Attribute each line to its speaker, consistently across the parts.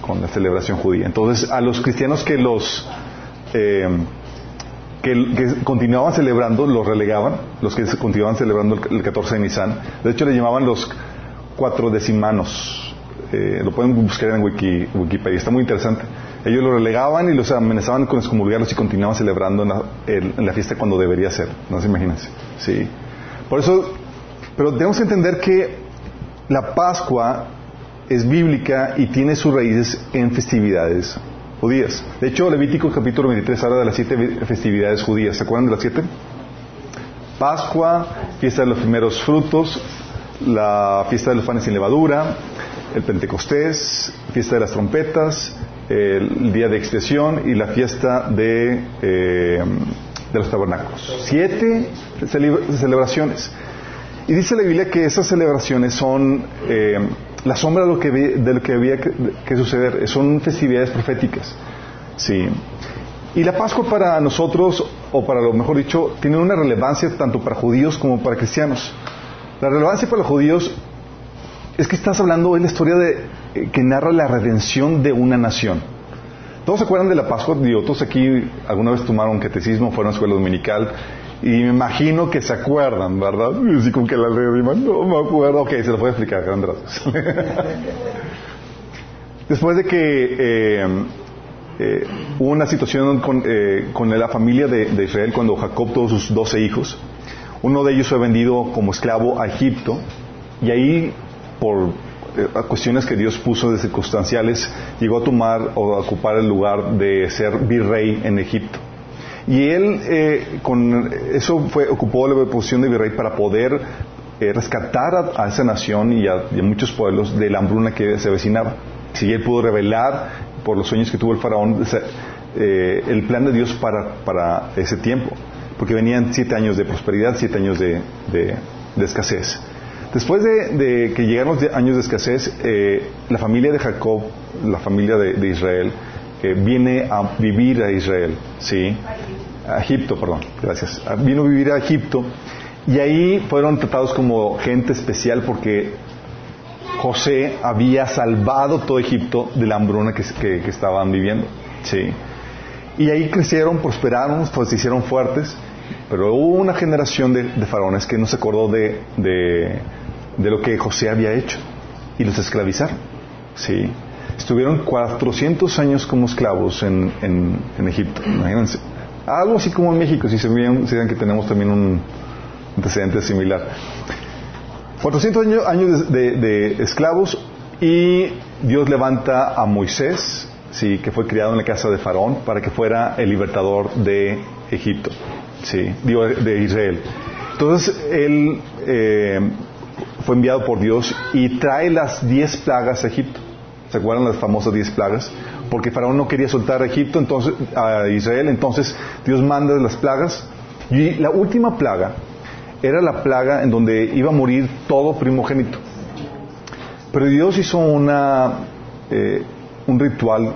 Speaker 1: con, la celebración judía. Entonces, a los cristianos que los eh, que, continuaban celebrando, los relegaban, los que continuaban celebrando el, 14 de Nisan. De hecho, le llamaban los cuatro decimanos. Eh, lo pueden buscar en Wikipedia, está muy interesante. Ellos lo relegaban y los amenazaban con excomulgarlos y continuaban celebrando en la, fiesta cuando debería ser. No se imagínense. Sí. Por eso, pero tenemos que entender que la Pascua es bíblica y tiene sus raíces en festividades judías. De hecho, Levítico capítulo 23 habla de las siete festividades judías. ¿Se acuerdan de las siete? Pascua, fiesta de los primeros frutos, la fiesta de los panes sin levadura, el Pentecostés, fiesta de las trompetas, el día de expiación y la fiesta de, eh, los tabernáculos. Siete celebraciones. Y dice la Biblia que esas celebraciones son eh, la sombra de lo que, de lo que había que, suceder. Son festividades proféticas. Sí. Y la Pascua para nosotros, o para lo mejor dicho, tiene una relevancia tanto para judíos como para cristianos. La relevancia para los judíos es que estás hablando de la historia de, eh, que narra la redención de una nación. ¿Todos se acuerdan de la Pascua? Digo, todos aquí alguna vez tomaron catecismo, fueron a escuela dominical y me imagino que se acuerdan, ¿verdad? Así como que la ley no me acuerdo. Ok, se lo voy a explicar, Después de que eh, eh, hubo una situación con, eh, con la familia de, Israel cuando Jacob tuvo sus doce hijos, uno de ellos fue vendido como esclavo a Egipto y ahí por cuestiones que Dios puso de circunstanciales llegó a tomar o a ocupar el lugar de ser virrey en Egipto. Y él eh, con eso fue, ocupó la posición de virrey para poder eh, rescatar a, esa nación y a, muchos pueblos de la hambruna que se avecinaba. Si él pudo revelar por los sueños que tuvo el faraón eh, el plan de Dios para, ese tiempo, porque venían siete años de prosperidad, siete años de, escasez. Después de, que llegaron los años de escasez, la familia de Jacob, la familia de, Israel, viene a vivir a Israel, ¿sí? A Egipto, perdón, gracias. Vino a vivir a Egipto y ahí fueron tratados como gente especial porque José había salvado todo Egipto de la hambruna que, estaban viviendo. ¿sí? Y ahí crecieron, prosperaron, pues se hicieron fuertes, pero hubo una generación de, faraones que no se acordó de, de, lo que José había hecho y los esclavizaron. ¿sí? Estuvieron 400 años como esclavos en, en Egipto, imagínense. Algo así como en México, si se ven, que tenemos también un antecedente similar. 400 años, de, esclavos y Dios levanta a Moisés, sí, que fue criado en la casa de Faraón, para que fuera el libertador de Egipto, sí, digo, de Israel. Entonces él eh, fue enviado por Dios y trae las diez plagas a Egipto. ¿Se acuerdan las famosas diez plagas? Porque Faraón no quería soltar a Egipto, entonces, a Israel, entonces Dios manda las plagas. Y la última plaga era la plaga en donde iba a morir todo primogénito. Pero Dios hizo una, eh, un ritual,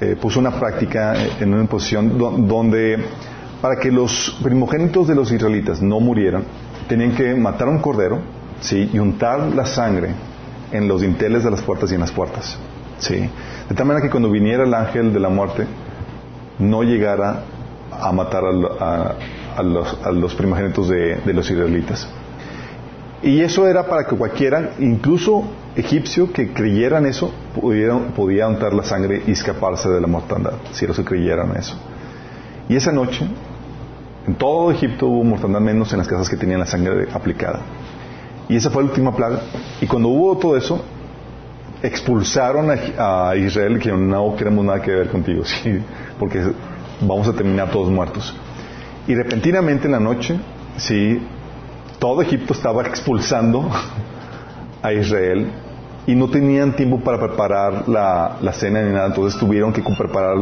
Speaker 1: eh, puso una práctica eh, en una posición donde para que los primogénitos de los israelitas no murieran, tenían que matar a un cordero y untar la sangre en los dinteles de las puertas y en las puertas. De tal manera que cuando viniera el ángel de la muerte, no llegara a matar a, los, primogénitos de, los israelitas. Y eso era para que cualquiera, incluso egipcio, que creyeran eso, pudiera, podía untar la sangre y escaparse de la mortandad, si ellos creyeran eso. Y esa noche, en todo Egipto hubo mortandad menos en las casas que tenían la sangre aplicada. Y esa fue la última plaga. Y cuando hubo todo eso, expulsaron a, Israel que no queremos nada que ver contigo, ¿sí? porque vamos a terminar todos muertos. Y repentinamente en la noche, sí, todo Egipto estaba expulsando a Israel y no tenían tiempo para preparar la, cena ni nada, entonces tuvieron que preparar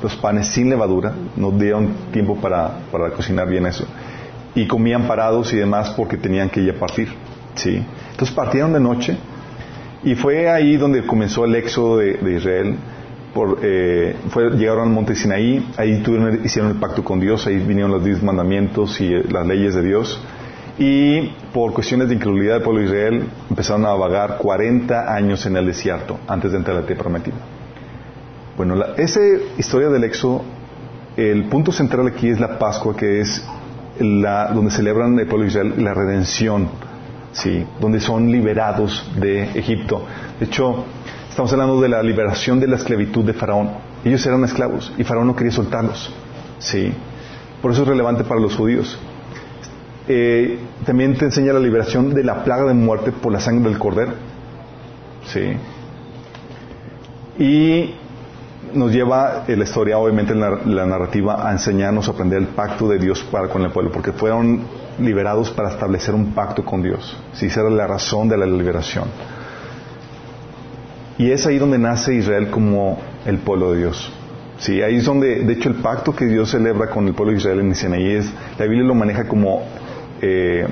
Speaker 1: los panes sin levadura, no dieron tiempo para, para, cocinar bien eso. Y comían parados y demás porque tenían que ir a partir. ¿sí? Entonces partieron de noche y fue ahí donde comenzó el éxodo de, Israel. Por, eh, llegaron al monte Sinaí, ahí tuvieron, hicieron el pacto con Dios, ahí vinieron los diez mandamientos y eh, las leyes de Dios. y por cuestiones de incredulidad del pueblo de Israel empezaron a vagar 40 años en el desierto antes de entrar a la tierra prometida. Bueno, la, esa historia del Éxodo, el punto central aquí es la Pascua, que es la, donde celebran el pueblo de Israel la redención, ¿sí? donde son liberados de Egipto. De hecho, estamos hablando de la liberación de la esclavitud de Faraón. Ellos eran esclavos y Faraón no quería soltarlos. ¿sí? Por eso es relevante para los judíos. Eh, también te enseña la liberación de la plaga de muerte por la sangre del cordero. Sí. Y nos lleva la historia, obviamente, la, narrativa, a enseñarnos a aprender el pacto de Dios para con el pueblo, porque fueron liberados para establecer un pacto con Dios. Sí, esa era la razón de la liberación. Y es ahí donde nace Israel como el pueblo de Dios. Sí, ahí es donde, de hecho, el pacto que Dios celebra con el pueblo de Israel en Sinaí es, la Biblia lo maneja como eh,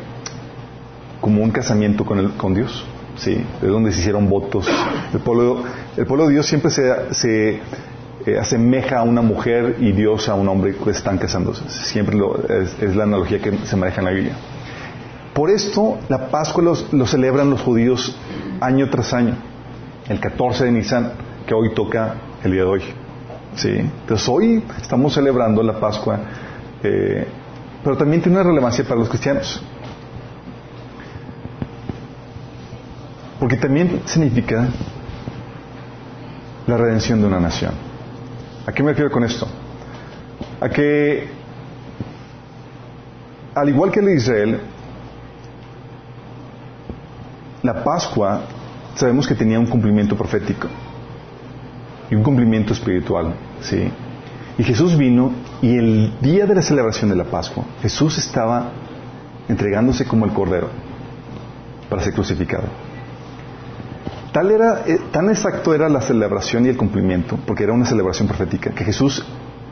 Speaker 1: como un casamiento con, el, con Dios. ¿Sí? Es donde se hicieron votos. El pueblo, el pueblo de Dios siempre se, se eh, asemeja a una mujer y Dios a un hombre que están casándose. Siempre lo, es, es, la analogía que se maneja en la Biblia. Por esto, la Pascua lo celebran los judíos año tras año. El 14 de Nisan, que hoy toca el día de hoy. ¿sí? Entonces, hoy estamos celebrando la Pascua. Eh, pero también tiene una relevancia para los cristianos. Porque también significa la redención de una nación. ¿A qué me refiero con esto? A que, al igual que el de Israel, la Pascua sabemos que tenía un cumplimiento profético y un cumplimiento espiritual, ¿sí? Y Jesús vino y el día de la celebración de la Pascua, Jesús estaba entregándose como el Cordero para ser crucificado. Tal era, eh, tan exacto era la celebración y el cumplimiento, porque era una celebración profética, que Jesús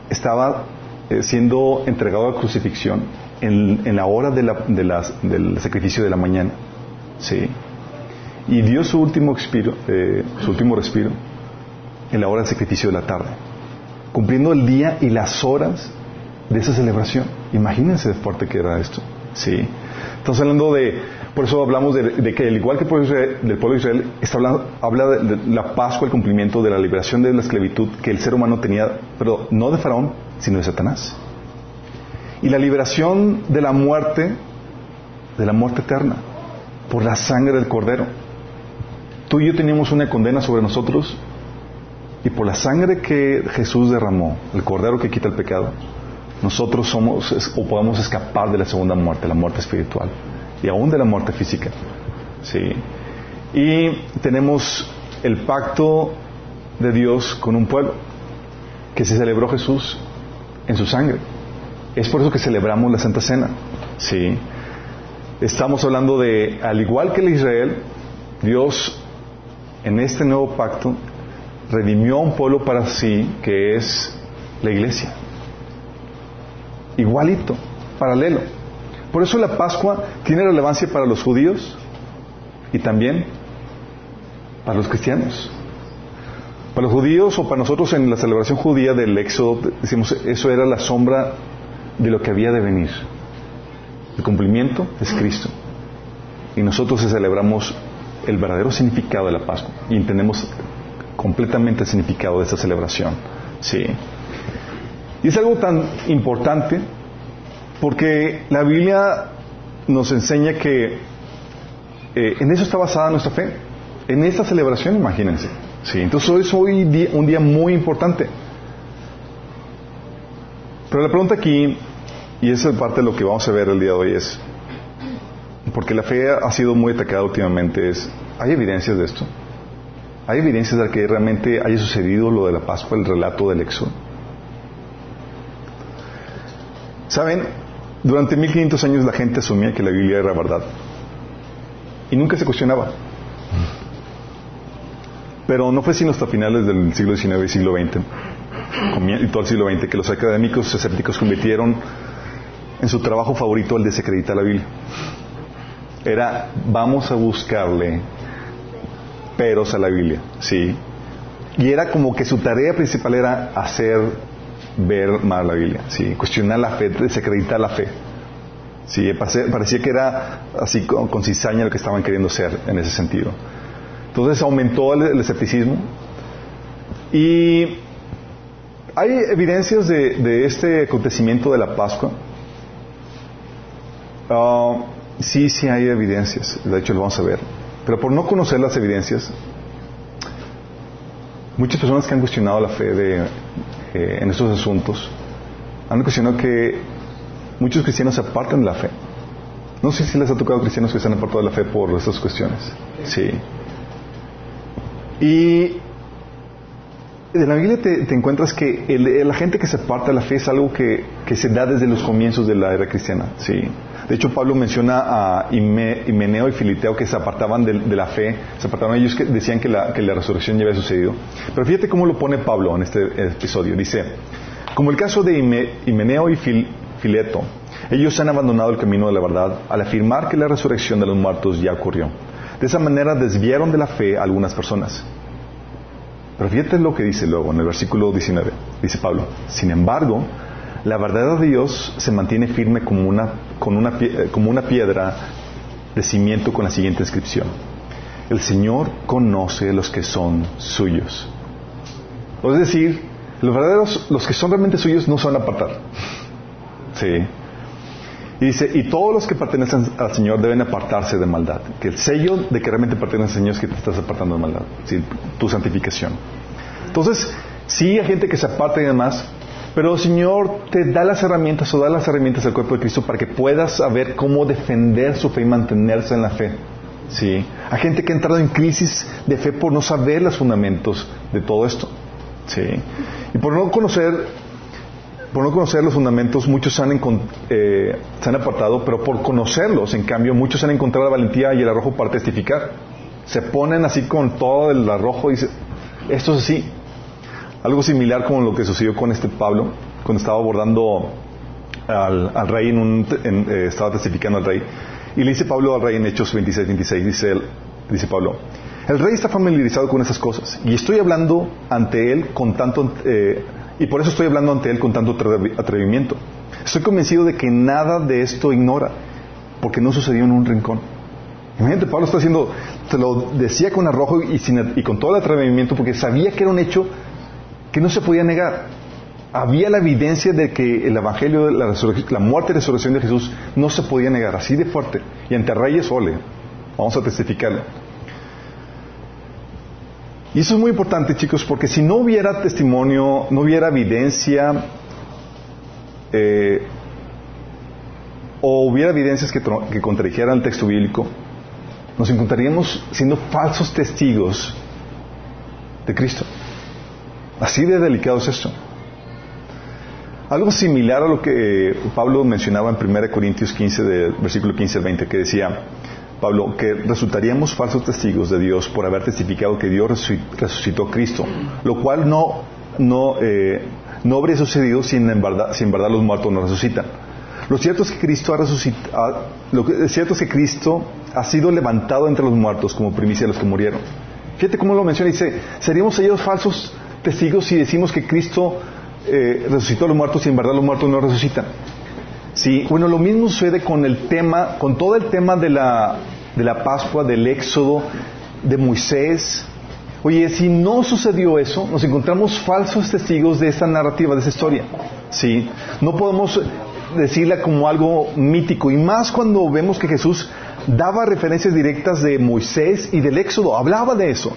Speaker 1: estaba eh, siendo entregado a la crucifixión en, la hora del sacrificio de la mañana. ¿sí? Y dio su último, eh, su último respiro en la hora del sacrificio de la tarde cumpliendo el día y las horas de esa celebración. Imagínense de fuerte que era esto. Sí. Estamos hablando de, por eso hablamos de, que, al igual que el pueblo del pueblo de Israel, habla de, la Pascua, el cumplimiento de la liberación de la esclavitud que el ser humano tenía, pero no de Faraón, sino de Satanás. Y la liberación de la muerte, de la muerte eterna, por la sangre del Cordero. Tú y yo teníamos una condena sobre nosotros y por la sangre que Jesús derramó, el cordero que quita el pecado, nosotros somos o podemos escapar de la segunda muerte, la muerte espiritual, y aún de la muerte física. ¿sí? Y tenemos el pacto de Dios con un pueblo, que se celebró Jesús en su sangre. Es por eso que celebramos la Santa Cena. ¿sí? Estamos hablando de, al igual que el Israel, Dios en este nuevo pacto redimió a un pueblo para sí que es la iglesia. Igualito, paralelo. Por eso la Pascua tiene relevancia para los judíos y también para los cristianos. Para los judíos o para nosotros en la celebración judía del Éxodo, decimos, eso era la sombra de lo que había de venir. El cumplimiento es Cristo. Y nosotros celebramos el verdadero significado de la Pascua y entendemos completamente el significado de esta celebración. Sí. Y es algo tan importante porque la Biblia nos enseña que eh, en eso está basada nuestra fe. En esta celebración, imagínense. Sí, entonces hoy es hoy un día muy importante. Pero la pregunta aquí, y esa es parte de lo que vamos a ver el día de hoy, es, porque la fe ha sido muy atacada últimamente, es, ¿hay evidencias de esto? ¿Hay evidencias de que realmente haya sucedido lo de la Pascua, el relato del Éxodo? Saben, durante 1500 años la gente asumía que la Biblia era verdad y nunca se cuestionaba. Pero no fue sino hasta finales del siglo XIX y siglo XX, y todo el siglo XX, que los académicos escépticos convirtieron en su trabajo favorito el desacreditar la Biblia. Era, vamos a buscarle peros a la Biblia, ¿sí? Y era como que su tarea principal era hacer ver mal la Biblia, ¿sí? Cuestionar la fe, desacreditar la fe. Parecía que era así con, cizaña lo que estaban queriendo hacer en ese sentido. Entonces aumentó el, escepticismo y hay evidencias de, este acontecimiento de la Pascua. Ah, sí, sí hay evidencias, de hecho lo vamos a ver. Pero por no conocer las evidencias, muchas personas que han cuestionado la fe de, en estos asuntos han cuestionado que muchos cristianos se apartan de la fe. No sé si les ha tocado cristianos que se han apartado de la fe por estas cuestiones. Sí. Y en la Biblia te, encuentras que la gente que se aparta de la fe es algo que, se da desde los comienzos de la era cristiana. Sí. De hecho, Pablo menciona a Himeneo y Filiteo que se apartaban de, la fe, se apartaban ellos que decían que la, resurrección ya había sucedido. Pero fíjate cómo lo pone Pablo en este episodio. Dice, como el caso de Himeneo y Fileto, ellos han abandonado el camino de la verdad al afirmar que la resurrección de los muertos ya ocurrió. De esa manera desviaron de la fe a algunas personas. Pero fíjate lo que dice luego en el versículo 19. Dice Pablo, sin embargo, la verdad de Dios se mantiene firme como una, como una piedra de cimiento con la siguiente inscripción. El Señor conoce los que son suyos. Es decir, los verdaderos, los que son realmente suyos no a apartar. Sí. Y dice, y todos los que pertenecen al Señor deben apartarse de maldad. Que el sello de que realmente perteneces al Señor es que te estás apartando de maldad. tu santificación. Entonces, sí hay gente que se aparta y demás, pero el Señor te da las herramientas o da las herramientas al cuerpo de Cristo para que puedas saber cómo defender su fe y mantenerse en la fe. ¿Sí? Hay gente que ha entrado en crisis de fe por no saber los fundamentos de todo esto. ¿Sí? Y por no conocer, por no conocer los fundamentos, muchos se han, eh, se han apartado, pero por conocerlos, en cambio, muchos han encontrado la valentía y el arrojo para testificar. Se ponen así con todo el arrojo y dicen, esto es así, algo similar como lo que sucedió con este Pablo, cuando estaba abordando al, rey, en un, eh, estaba testificando al rey. Y le dice Pablo al rey en Hechos 26, 26, dice, él, dice Pablo, el rey está familiarizado con esas cosas y estoy hablando ante él con tanto, eh, y por eso estoy hablando ante él con tanto atrevimiento. Estoy convencido de que nada de esto ignora, porque no sucedió en un rincón. Imagínate, Pablo está haciendo, te lo decía con arrojo y, y con todo el atrevimiento, porque sabía que era un hecho que no se podía negar. Había la evidencia de que el Evangelio, la, la muerte y resurrección de Jesús no se podía negar, así de fuerte. Y ante reyes, ole, vamos a testificarlo. Y eso es muy importante, chicos, porque si no hubiera testimonio, no hubiera evidencia, eh, o hubiera evidencias que, que contradijeran el texto bíblico, nos encontraríamos siendo falsos testigos de Cristo. Así de delicado es esto. Algo similar a lo que Pablo mencionaba en 1 Corintios 15, de, versículo 15 al 20, que decía, Pablo, que resultaríamos falsos testigos de Dios por haber testificado que Dios resucitó a Cristo, lo cual no, no, eh, no habría sucedido si en, verdad, si en verdad los muertos no resucitan. Lo cierto es que Cristo ha resucitado, lo cierto es que Cristo ha sido levantado entre los muertos como primicia de los que murieron. Fíjate cómo lo menciona, dice, seríamos ellos falsos testigos si decimos que Cristo eh, resucitó a los muertos y en verdad los muertos no resucitan. Sí, bueno, lo mismo sucede con el tema, con todo el tema de la, de la Pascua, del Éxodo, de Moisés. Oye, si no sucedió eso, nos encontramos falsos testigos de esta narrativa, de esta historia. Sí, no podemos decirla como algo mítico, y más cuando vemos que Jesús daba referencias directas de Moisés y del Éxodo, hablaba de eso.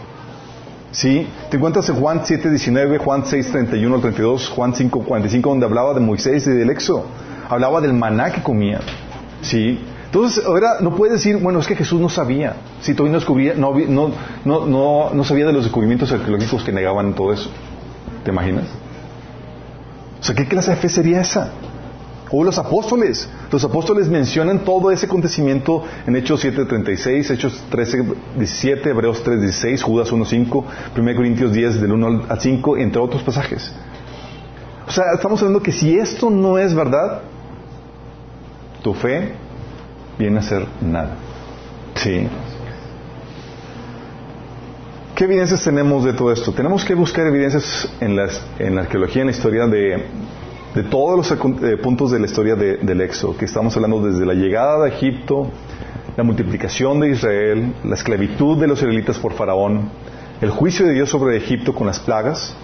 Speaker 1: ¿Sí? Te encuentras en Juan 7, 19, Juan 6, 31 32, Juan 5, 45, donde hablaba de Moisés y del Éxodo. Hablaba del maná que comían. ¿Sí? Entonces, ahora no puedes decir, bueno, es que Jesús no sabía. Si todavía no, no, no, no, no sabía de los descubrimientos arqueológicos que negaban todo eso. ¿Te imaginas? O sea, ¿qué clase de fe sería esa? O los apóstoles. Los apóstoles mencionan todo ese acontecimiento en Hechos 7.36, Hechos 13.17, Hebreos 3.16, Judas 1.5, 1 Corintios 10 del 1 al 5, entre otros pasajes. O sea, estamos hablando que si esto no es verdad, tu fe viene a ser nada. Sí. ¿Qué evidencias tenemos de todo esto? Tenemos que buscar evidencias en, en la arqueología, en la historia de de todos los eh, puntos de la historia del Éxodo, que estamos hablando desde la llegada de Egipto, la multiplicación de Israel, la esclavitud de los israelitas por Faraón, el juicio de Dios sobre Egipto con las plagas,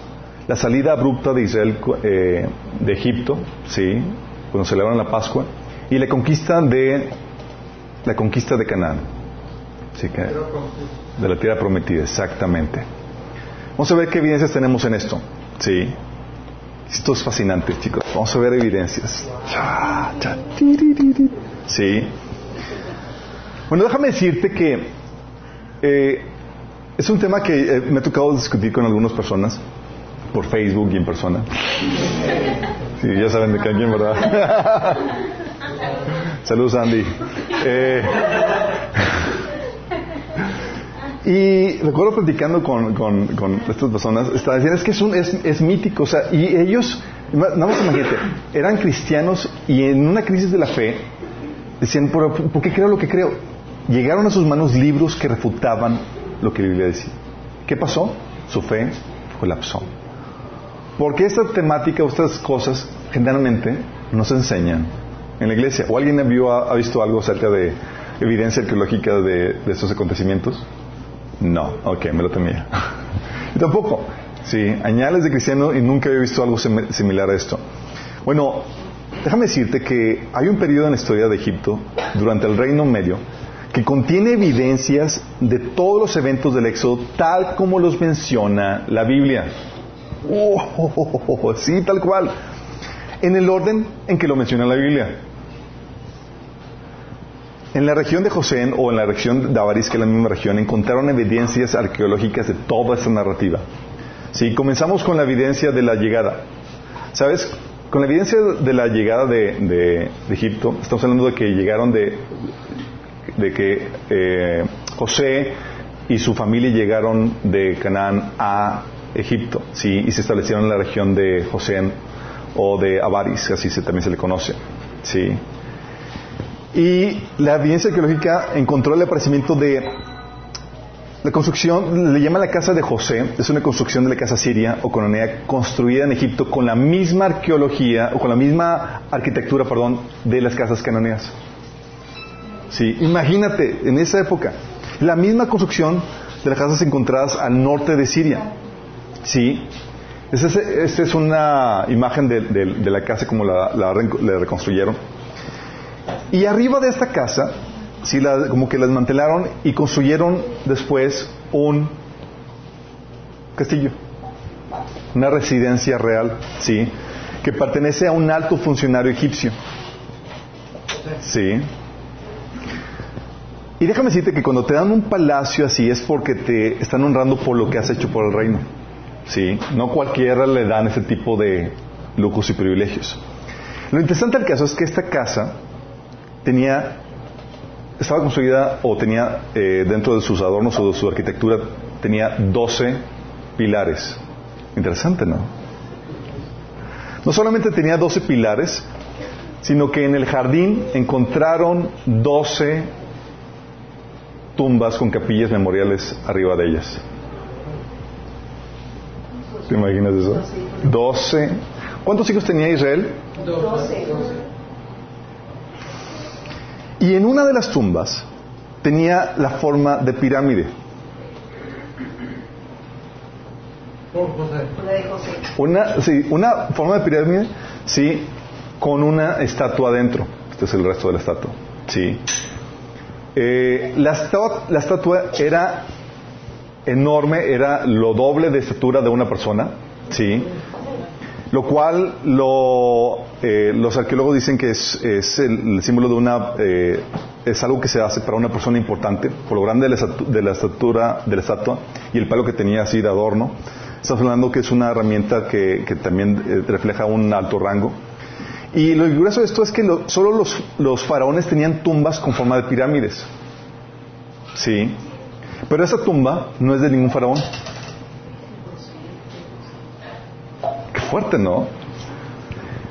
Speaker 1: la salida abrupta de Israel eh, de Egipto, sí, cuando celebran la Pascua, y la conquista de la conquista de Canaán, sí, que, de la tierra prometida, exactamente. Vamos a ver qué evidencias tenemos en esto, sí. Esto es fascinante, chicos. Vamos a ver evidencias. Sí. Bueno, déjame decirte que eh, es un tema que eh, me ha tocado discutir con algunas personas por Facebook y en persona. Sí, ya saben de quién, ¿verdad? Saludos, Andy. Eh, y recuerdo platicando con, con, estas personas, estaban diciendo, es que es, un, es, mítico, o sea, y ellos, nada más imagínate, eran cristianos y en una crisis de la fe decían, ¿por, ¿por qué creo lo que creo? Llegaron a sus manos libros que refutaban lo que la Biblia decía. ¿Qué pasó? Su fe colapsó. Porque esta temática estas cosas generalmente no se enseñan en la iglesia. ¿O alguien ha, visto algo acerca de evidencia arqueológica de, estos acontecimientos? No, ok, me lo temía. y tampoco. Sí, añales de cristiano y nunca había visto algo similar a esto. Bueno, déjame decirte que hay un periodo en la historia de Egipto, durante el Reino Medio, que contiene evidencias de todos los eventos del Éxodo tal como los menciona la Biblia. Oh, sí, tal cual. En el orden en que lo menciona la Biblia. En la región de José o en la región de Avaris, que es la misma región, encontraron evidencias arqueológicas de toda esta narrativa. Sí, comenzamos con la evidencia de la llegada. ¿Sabes? Con la evidencia de la llegada de, Egipto, estamos hablando de que llegaron de, de que eh, José y su familia llegaron de Canaán a Egipto, ¿sí? y se establecieron en la región de José o de Avaris, así se, también se le conoce. ¿sí? Y la evidencia arqueológica encontró el aparecimiento de la construcción, le llama la casa de José, es una construcción de la casa siria o colonia construida en Egipto con la misma arqueología o con la misma arquitectura, perdón, de las casas cananeas. Sí, imagínate, en esa época, la misma construcción de las casas encontradas al norte de Siria. Sí, esta es una imagen de, la casa como la reconstruyeron. Y arriba de esta casa, sí, como que la desmantelaron y construyeron después un castillo, una residencia real, sí, que pertenece a un alto funcionario egipcio. Sí. Y déjame decirte que cuando te dan un palacio así es porque te están honrando por lo que has hecho por el reino. Sí, no cualquiera le dan ese tipo de lujos y privilegios. Lo interesante del caso es que esta casa tenía, estaba construida o tenía eh, dentro de sus adornos o de su arquitectura, tenía 12 pilares. Interesante, ¿no? No solamente tenía 12 pilares, sino que en el jardín encontraron 12 tumbas con capillas memoriales arriba de ellas. ¿Te imaginas eso? 12. ¿Cuántos hijos tenía Israel? 12. Y en una de las tumbas tenía la forma de pirámide. Una, sí, una forma de pirámide, sí, con una estatua adentro. Este es el resto de la estatua. Sí. Eh, la, estatua, la estatua era enorme, era lo doble de estatura de una persona. Sí lo cual eh, los arqueólogos dicen que es, el, símbolo de una eh, es algo que se hace para una persona importante por lo grande de la, estatura de la estatua y el palo que tenía así de adorno. Estamos hablando que es una herramienta que, también eh, refleja un alto rango. Y lo curioso de esto es que solo los, los faraones tenían tumbas con forma de pirámides. Sí. Pero esa tumba no es de ningún faraón fuerte, ¿no?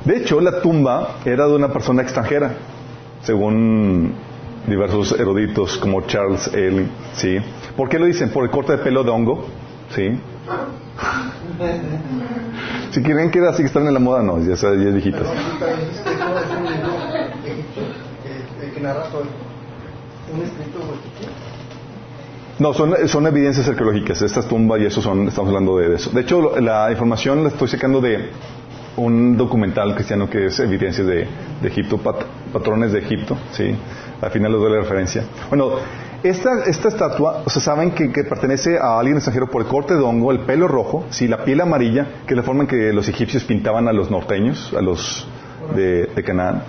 Speaker 1: De hecho, la tumba era de una persona extranjera, según diversos eruditos como Charles L. ¿sí? ¿Por qué lo dicen? ¿Por el corte de pelo de hongo? ¿Sí? Si quieren que así que están en la moda, no, ya, ya es viejitas. No, son, son evidencias arqueológicas. Estas tumbas y eso son, estamos hablando de eso. De hecho, la información la estoy sacando de un documental cristiano que es evidencias de, Egipto, patrones de Egipto, ¿sí? Al final les doy la referencia. Bueno, esta, esta estatua, o sea, saben que, pertenece a alguien extranjero por el corte de hongo, el pelo rojo, ¿sí? la piel amarilla, que es la forma en que los egipcios pintaban a los norteños, a los de, de Canaán.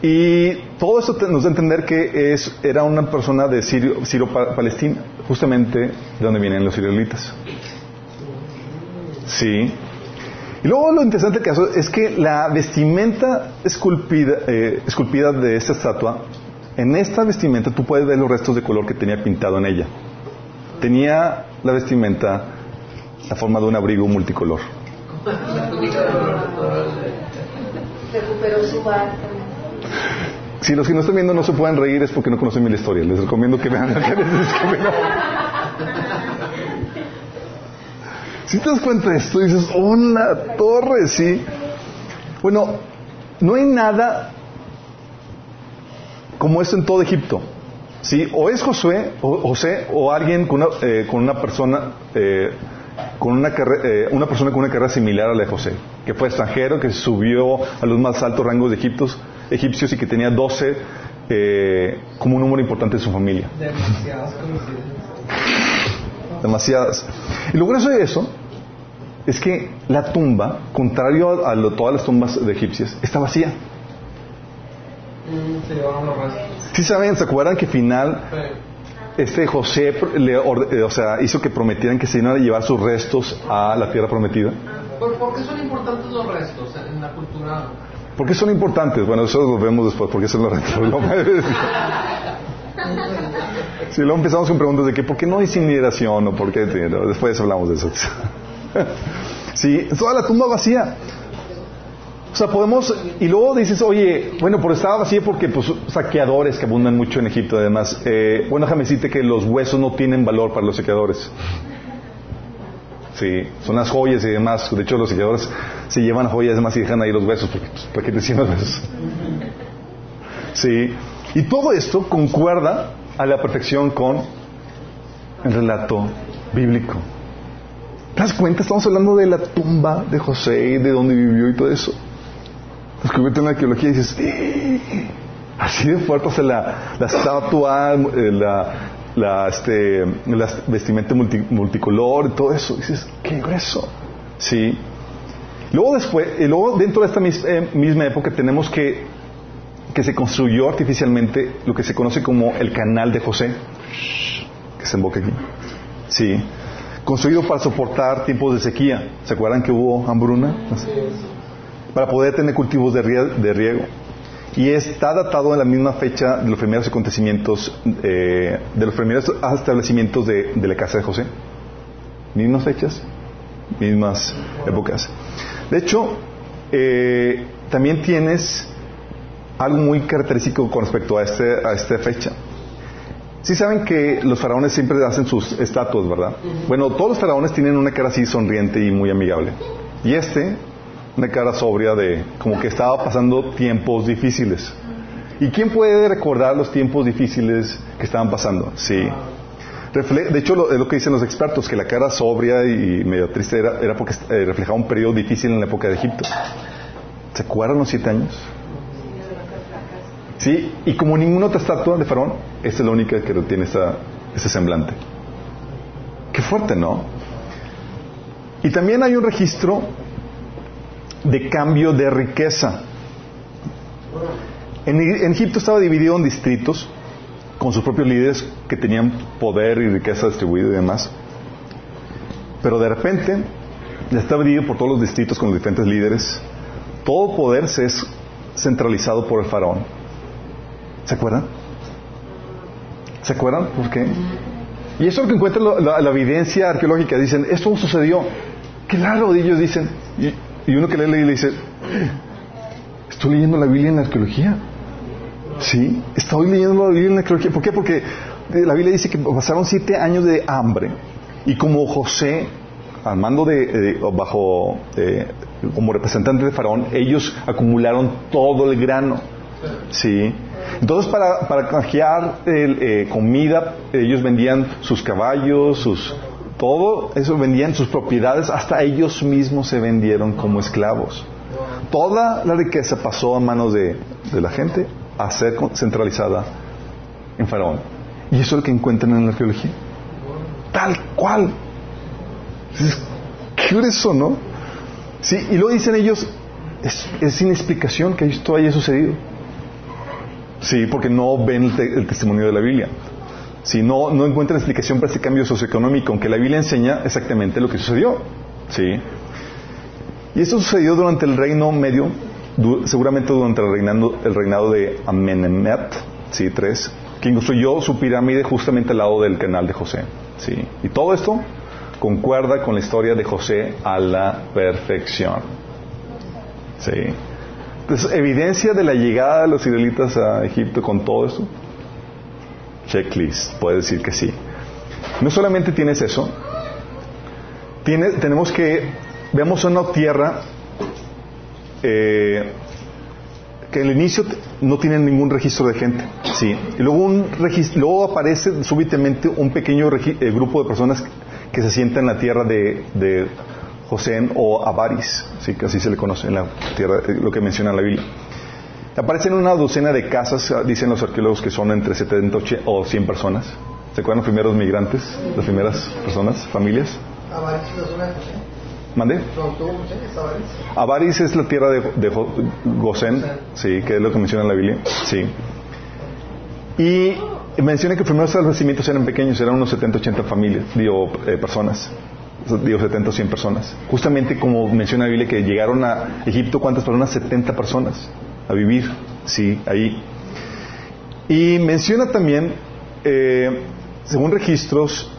Speaker 1: Y todo esto nos da a entender que es, era una persona de Sirio, Sirio Palestina, justamente de donde vienen los israelitas. Sí. Y luego lo interesante que caso es que la vestimenta esculpida, eh, esculpida de esta estatua, en esta vestimenta tú puedes ver los restos de color que tenía pintado en ella. Tenía la vestimenta la forma de un abrigo multicolor.
Speaker 2: Recuperó su barco.
Speaker 1: Si los que no están viendo no se pueden reír es porque no conocen mi historia. Les recomiendo que vean Si te das cuenta de esto, dices, la torre, sí. Bueno, no hay nada como esto en todo Egipto. ¿sí? O es Josué, o José, o alguien con una, eh, con una persona, eh, con una, eh, una persona con una carrera similar a la de José, que fue extranjero, que subió a los más altos rangos de Egipto, egipcios y que tenía 12 eh, como un número importante de su familia. Demasiadas Demasiadas. Y lo grueso de eso es que la tumba, contrario a, todas las tumbas de egipcias, está vacía. Mm, ¿Sí saben? ¿Se acuerdan que al final este José le, eh, o sea, hizo que prometieran que se iban a llevar sus restos a la tierra prometida?
Speaker 3: ¿Por, qué son importantes los restos en la cultura
Speaker 1: ¿Por qué son importantes? Bueno, eso lo vemos después, porque eso es lo Si luego empezamos con preguntas de que, ¿por qué no hay incineración? O por qué, después hablamos de eso. sí, toda la tumba vacía. O sea, podemos, y luego dices, oye, bueno, pero estaba vacía porque, pues, saqueadores que abundan mucho en Egipto, además. Eh, bueno, déjame decirte que los huesos no tienen valor para los saqueadores. Sí, son las joyas y demás. De hecho, los saqueadores se llevan joyas y demás y dejan ahí los huesos. Porque, pues, ¿Para qué te los huesos? Sí. Y todo esto concuerda a la perfección con el relato bíblico. ¿Te das cuenta? Estamos hablando de la tumba de José y de dónde vivió y todo eso. Descubriste en la arqueología y dices, ¡Eh! así de fuerte, o sea, la, la estatua, eh, la, la, este, la vestimenta multicolor y todo eso. dices, qué grueso. Sí. Luego después, y luego dentro de esta eh, misma época tenemos que, que se construyó artificialmente lo que se conoce como el canal de José, que se emboca aquí. Sí. Construido para soportar tiempos de sequía. ¿Se acuerdan que hubo hambruna? Para poder tener cultivos de riego y está datado en la misma fecha de los primeros acontecimientos, eh, de los primeros establecimientos de, la casa de José. Mismas fechas, mismas épocas. De hecho, eh, también tienes algo muy característico con respecto a, este, a esta fecha. Sí saben que los faraones siempre hacen sus estatuas, ¿verdad? Bueno, todos los faraones tienen una cara así sonriente y muy amigable. Y este una cara sobria de como que estaba pasando tiempos difíciles. ¿Y quién puede recordar los tiempos difíciles que estaban pasando? Sí. de hecho, es lo que dicen los expertos, que la cara sobria y medio triste era, era porque eh, reflejaba un periodo difícil en la época de Egipto. ¿Se acuerdan los siete años? Sí, y como ninguna otra estatua de Faraón, esta es la única que tiene ese semblante. Qué fuerte, ¿no? Y también hay un registro de cambio de riqueza. En, Egipto estaba dividido en distritos con sus propios líderes que tenían poder y riqueza distribuida y demás. Pero de repente ya estaba dividido por todos los distritos con los diferentes líderes. Todo poder se es centralizado por el faraón. ¿Se acuerdan? ¿Se acuerdan? ¿Por qué? Y eso es lo que encuentra la, evidencia arqueológica. Dicen, esto sucedió. Claro, ellos dicen, y uno que lee y le dice, estoy leyendo la Biblia en la arqueología. Sí, estoy leyendo la Biblia en la arqueología. ¿Por qué? Porque la Biblia dice que pasaron siete años de hambre. Y como José al mando de, eh, bajo, eh, como representante de Faraón, ellos acumularon todo el grano. ¿Sí? Entonces, para, para canjear eh, comida, ellos vendían sus caballos, sus, todo eso vendían sus propiedades, hasta ellos mismos se vendieron como esclavos. Toda la riqueza pasó a manos de, la gente a ser centralizada en Faraón. Y eso es lo que encuentran en la arqueología. Tal cual. Qué grueso, ¿no? Sí, y luego dicen ellos, es, es sin explicación que esto haya sucedido. Sí, porque no ven el, testimonio de la Biblia. Sí, no, no encuentran explicación para este cambio socioeconómico, aunque la Biblia enseña exactamente lo que sucedió. Sí. Y esto sucedió durante el reino medio, seguramente durante el reinado, el reinado de Amenemhat, sí, tres, quien construyó su pirámide justamente al lado del canal de José. ¿sí? Y todo esto concuerda con la historia de José a la perfección. ¿Sí? Entonces, evidencia de la llegada de los israelitas a Egipto con todo esto. Checklist, puede decir que sí. No solamente tienes eso, tenemos que, veamos una tierra eh, que el inicio no tiene ningún registro de gente, sí. Y luego, un luego aparece súbitamente un pequeño eh, grupo de personas que se sientan en la tierra de, de José o Avaris, sí, que así se le conoce en la tierra, eh, lo que menciona la Biblia. Aparecen una docena de casas, ah, dicen los arqueólogos que son entre 70 o 100 personas. ¿Se acuerdan los primeros migrantes, las primeras personas, familias? Una ¿Mande? Avaris es la tierra de, de Gosén, sí, que es lo que menciona la Biblia, sí. Y menciona que los primeros establecimientos eran pequeños, eran unos 70, 80 familias, digo, eh, personas, digo 70 o 100 personas. Justamente como menciona la Biblia que llegaron a Egipto, ¿cuántas personas? 70 personas a vivir, sí, ahí. Y menciona también, eh, según registros,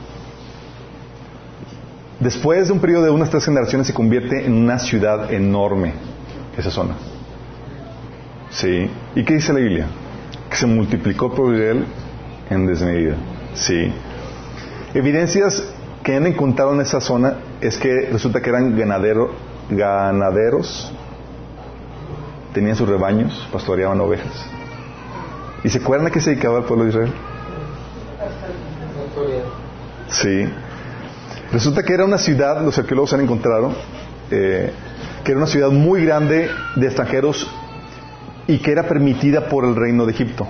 Speaker 1: Después de un periodo de unas tres generaciones se convierte en una ciudad enorme, esa zona. ¿Sí? ¿Y qué dice la Biblia? Que se multiplicó por él en desmedida. ¿Sí? Evidencias que han encontrado en esa zona es que resulta que eran ganadero, ganaderos, tenían sus rebaños, pastoreaban ovejas. ¿Y se acuerdan a qué se dedicaba el pueblo de Israel? Sí. Resulta que era una ciudad, los arqueólogos han encontrado, eh, que era una ciudad muy grande de extranjeros y que era permitida por el reino de Egipto.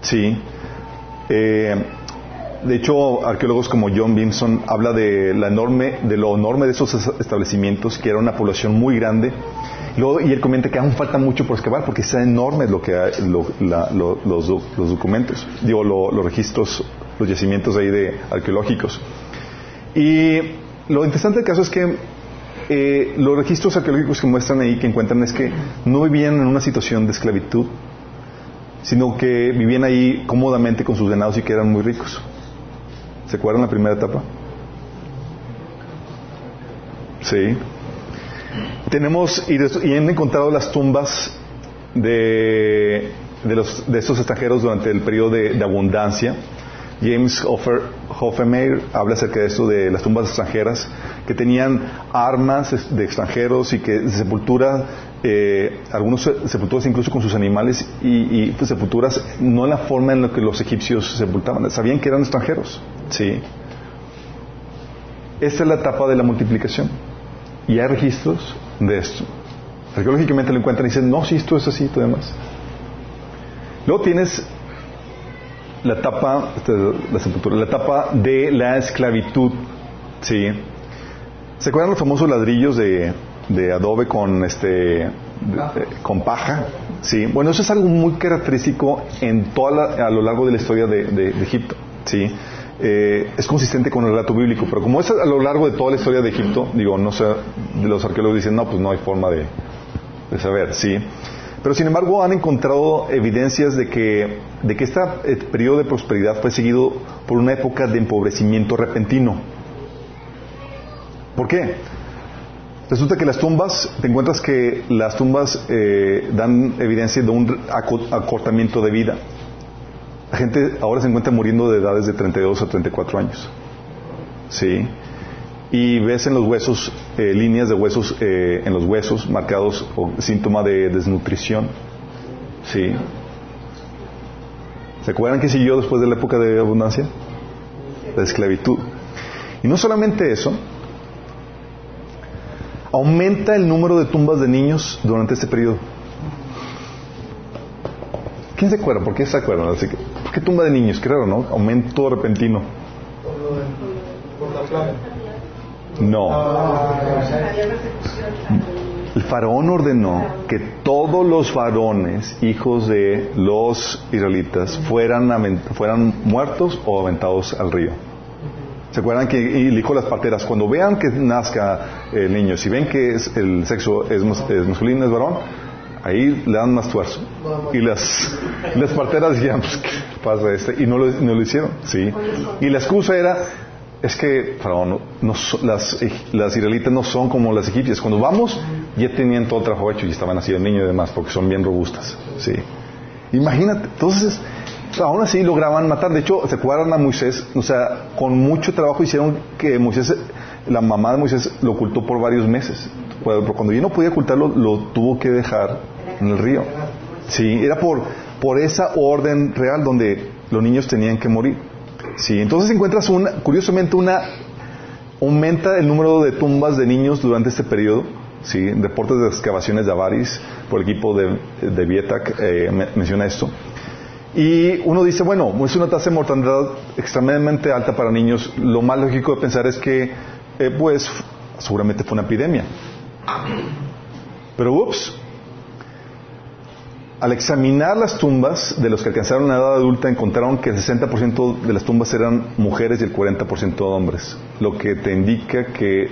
Speaker 1: Sí. Eh, de hecho, arqueólogos como John Bimson habla de, la enorme, de lo enorme de esos establecimientos, que era una población muy grande. y él comenta que aún falta mucho por excavar porque es enorme lo que los, documentos, digo, los registros, los yacimientos ahí de arqueológicos. Y lo interesante del caso es que eh, los registros arqueológicos que muestran ahí, que encuentran, es que no vivían en una situación de esclavitud, sino que vivían ahí cómodamente con sus ganados y que eran muy ricos. ¿Se acuerdan la primera etapa? Sí. Tenemos y, han encontrado las tumbas de, de, los, de estos extranjeros durante el periodo de abundancia James Hoffemeyer habla acerca de esto de las tumbas extranjeras que tenían armas de extranjeros y que sepultura, eh, algunos sepulturas incluso con sus animales y, pues, sepulturas no en la forma en la que los egipcios sepultaban, sabían que eran extranjeros. Sí. Esta es la etapa de la multiplicación y hay registros de esto. Arqueológicamente lo encuentran y dicen, no, si esto es así y todo demás. Luego tienes la etapa, este, la la etapa de la esclavitud, ¿sí? ¿Se acuerdan los famosos ladrillos de, de adobe con este con paja? Sí. Bueno, eso es algo muy característico en toda a lo largo de la historia de, Egipto, ¿sí? Eh, es consistente con el relato bíblico, pero como es a lo largo de toda la historia de Egipto, digo, no sé, los arqueólogos dicen, no, pues no hay forma de, saber, ¿sí? Pero sin embargo han encontrado evidencias de que, de que este periodo de prosperidad fue seguido por una época de empobrecimiento repentino. ¿Por qué? Resulta que las tumbas, te encuentras que las tumbas eh, dan evidencia de un acortamiento de vida. La gente ahora se encuentra muriendo de edades de 32 a 34 años. ¿Sí? y ves en los huesos eh, líneas de huesos eh, en los huesos marcados o síntoma de desnutrición. Sí. ¿Se acuerdan que siguió después de la época de abundancia? La esclavitud. Y no solamente eso, aumenta el número de tumbas de niños durante este periodo. ¿Quién se acuerda? ¿Por qué se acuerdan? Así que, ¿Por qué tumba de niños? Claro, ¿no? Aumento repentino. No. El faraón ordenó que todos los varones, hijos de los israelitas, fueran, fueran muertos o aventados al río. ¿Se acuerdan que y dijo las parteras, cuando vean que nazca el niño, si ven que es- el sexo es, es masculino, es varón, ahí le dan más tuerzo. Y las, las parteras decían, pues, ¿qué pasa este? Y no lo, no lo hicieron, ¿sí? Y la excusa era, es que, faraón, no- no las, las israelitas no son como las egipcias. Cuando vamos, ya tenían todo el trabajo hecho y estaban así el niño y demás, porque son bien robustas, ¿sí? Imagínate, entonces, aún así lograban matar. De hecho, ¿se acuerdan a Moisés? O sea, con mucho trabajo hicieron que Moisés, la mamá de Moisés, lo ocultó por varios meses. Pero cuando ya no podía ocultarlo, lo tuvo que dejar en el río. Sí, era por, por esa orden real donde los niños tenían que morir. Sí, entonces encuentras una, curiosamente una, aumenta el número de tumbas de niños durante este periodo. Sí, reportes de excavaciones de Avaris por el equipo de, de Vietac eh, me- menciona esto. Y uno dice, bueno, es una tasa de mortalidad extremadamente alta para niños. Lo más lógico de pensar es que, eh, pues, seguramente fue una epidemia. Pero, ups, al examinar las tumbas de los que alcanzaron la edad adulta, encontraron que el 60% de las tumbas eran mujeres y el 40% hombres, lo que te indica que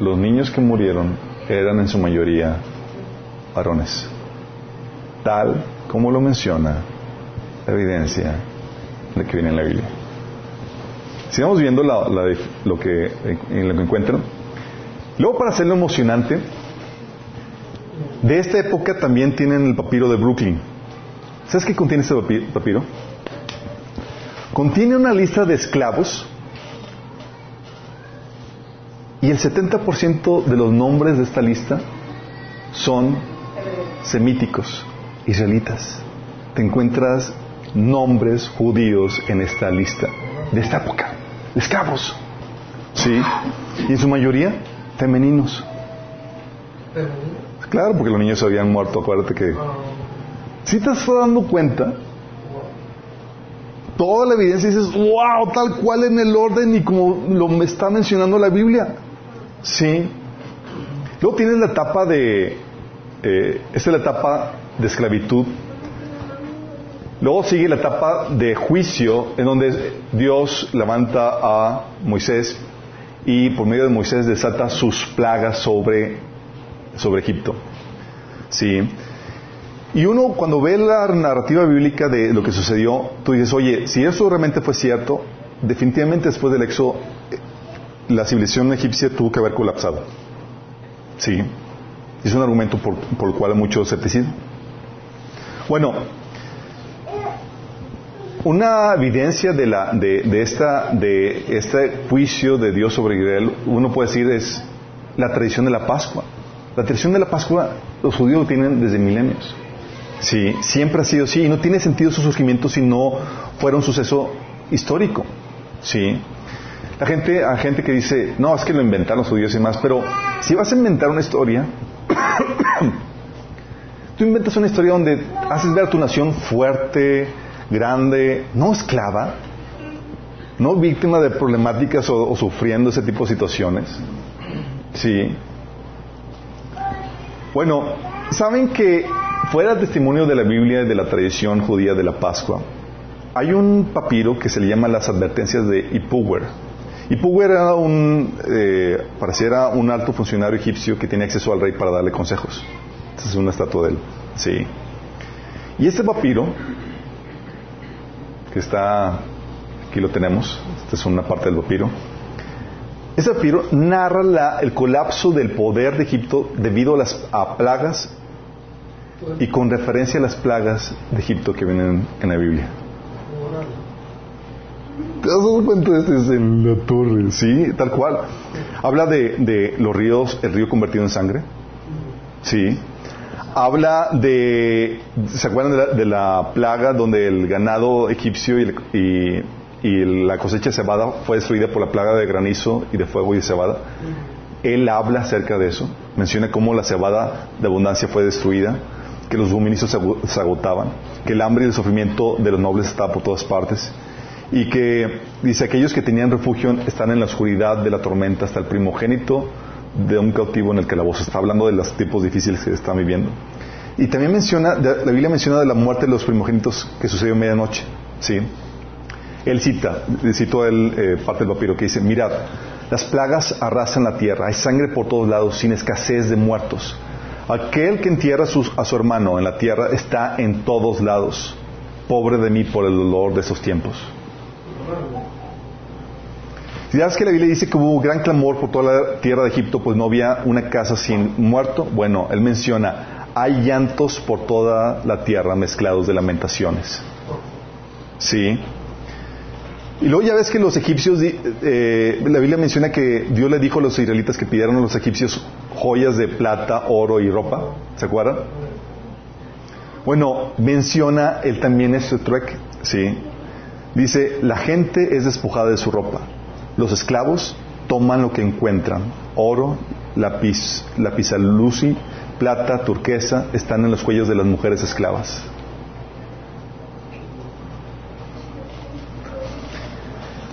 Speaker 1: los niños que murieron eran en su mayoría varones, tal como lo menciona la evidencia de que viene en la Biblia. Sigamos viendo lo, que, en lo que encuentran. Luego, para hacerlo emocionante, de esta época también tienen el papiro de Brooklyn. ¿Sabes qué contiene este papi- papiro? Contiene una lista de esclavos y el 70% de los nombres de esta lista son semíticos, israelitas. Te encuentras nombres judíos en esta lista de esta época, esclavos. ¿Sí? Y en su mayoría femeninos.
Speaker 3: Femenino.
Speaker 1: Claro, porque los niños se habían muerto, acuérdate que...
Speaker 3: Ah,
Speaker 1: Si te estás dando cuenta, toda la evidencia dices, wow, tal cual en el orden y como lo me está mencionando la Biblia. Sí. Luego tienes la etapa de, eh, esta es la etapa de esclavitud. Luego sigue la etapa de juicio, en donde Dios levanta a Moisés y por medio de Moisés desata sus plagas sobre, sobre Egipto. Sí. Y uno cuando ve la narrativa bíblica de lo que sucedió, tú dices, oye, si eso realmente fue cierto, definitivamente después del éxodo, eh, la civilización egipcia tuvo que haber colapsado. Sí. Es un argumento por, por el cual hay mucho escepticismo. Bueno, una evidencia de, la, de, esta, de este juicio de Dios sobre Israel, uno puede decir, es la tradición de la Pascua. La tradición de la Pascua, los judíos lo tienen desde milenios. Sí, siempre ha sido así y no tiene sentido su surgimiento si no fuera un suceso histórico. Sí. La gente, hay gente que dice, no, es que lo inventaron los judíos y más, pero si vas a inventar una historia, tú inventas una historia donde haces ver a tu nación fuerte, grande, no esclava, no víctima de problemáticas o, sufriendo ese tipo de situaciones. Sí. Bueno, saben que fuera testimonio de la Biblia y de la tradición judía de la Pascua, hay un papiro que se le llama las advertencias de Ipuwer. Ipuwer era un, eh, pareciera un alto funcionario egipcio que tenía acceso al rey para darle consejos. Esta es una estatua de él. Sí. Y este papiro, que está, aquí lo tenemos, esta es una parte del papiro. Este papiro narra la- el colapso del poder de Egipto debido a las a plagas y con referencia a las plagas de Egipto que vienen en la Biblia. ¿Te has dado cuenta de esto? Es en la torre, sí, tal cual. Habla de, de los ríos, el río convertido en sangre. Sí. Habla de, ¿se acuerdan de la, de la plaga donde el ganado egipcio y, y- la cosecha de cebada fue destruida por la plaga de granizo y de fuego y de cebada? Él habla acerca de eso, menciona cómo la cebada de abundancia fue destruida, que los suministros se agotaban, que el hambre y el sufrimiento de los nobles estaba por todas partes, y que dice aquellos que tenían refugio están en la oscuridad de la tormenta hasta el primogénito de un cautivo en el calabozo. Está hablando de los tiempos difíciles que están viviendo. Y también menciona, la Biblia menciona de la muerte de los primogénitos que sucedió en medianoche. ¿sí? Él cita, citó él eh, parte del papiro que dice, mirad, las plagas arrasan la tierra, hay sangre por todos lados, sin escasez de muertos. Aquel que entierra a su hermano en la tierra está en todos lados. Pobre de mí por el dolor de esos tiempos. Si sabes que la Biblia dice que hubo gran clamor por toda la tierra de Egipto, pues no había una casa sin muerto. Bueno, él menciona, hay llantos por toda la tierra mezclados de lamentaciones. Sí. Y luego ya ves que los egipcios, eh, la Biblia menciona que Dios le dijo a los israelitas que pidieran a los egipcios joyas de plata, oro y ropa. ¿Se acuerdan? Bueno, menciona él también este trueque. Sí. Dice, la gente es despojada de su ropa. Los esclavos toman lo que encuentran. Oro, lapisaluci, plata, turquesa, están en los cuellos de las mujeres esclavas.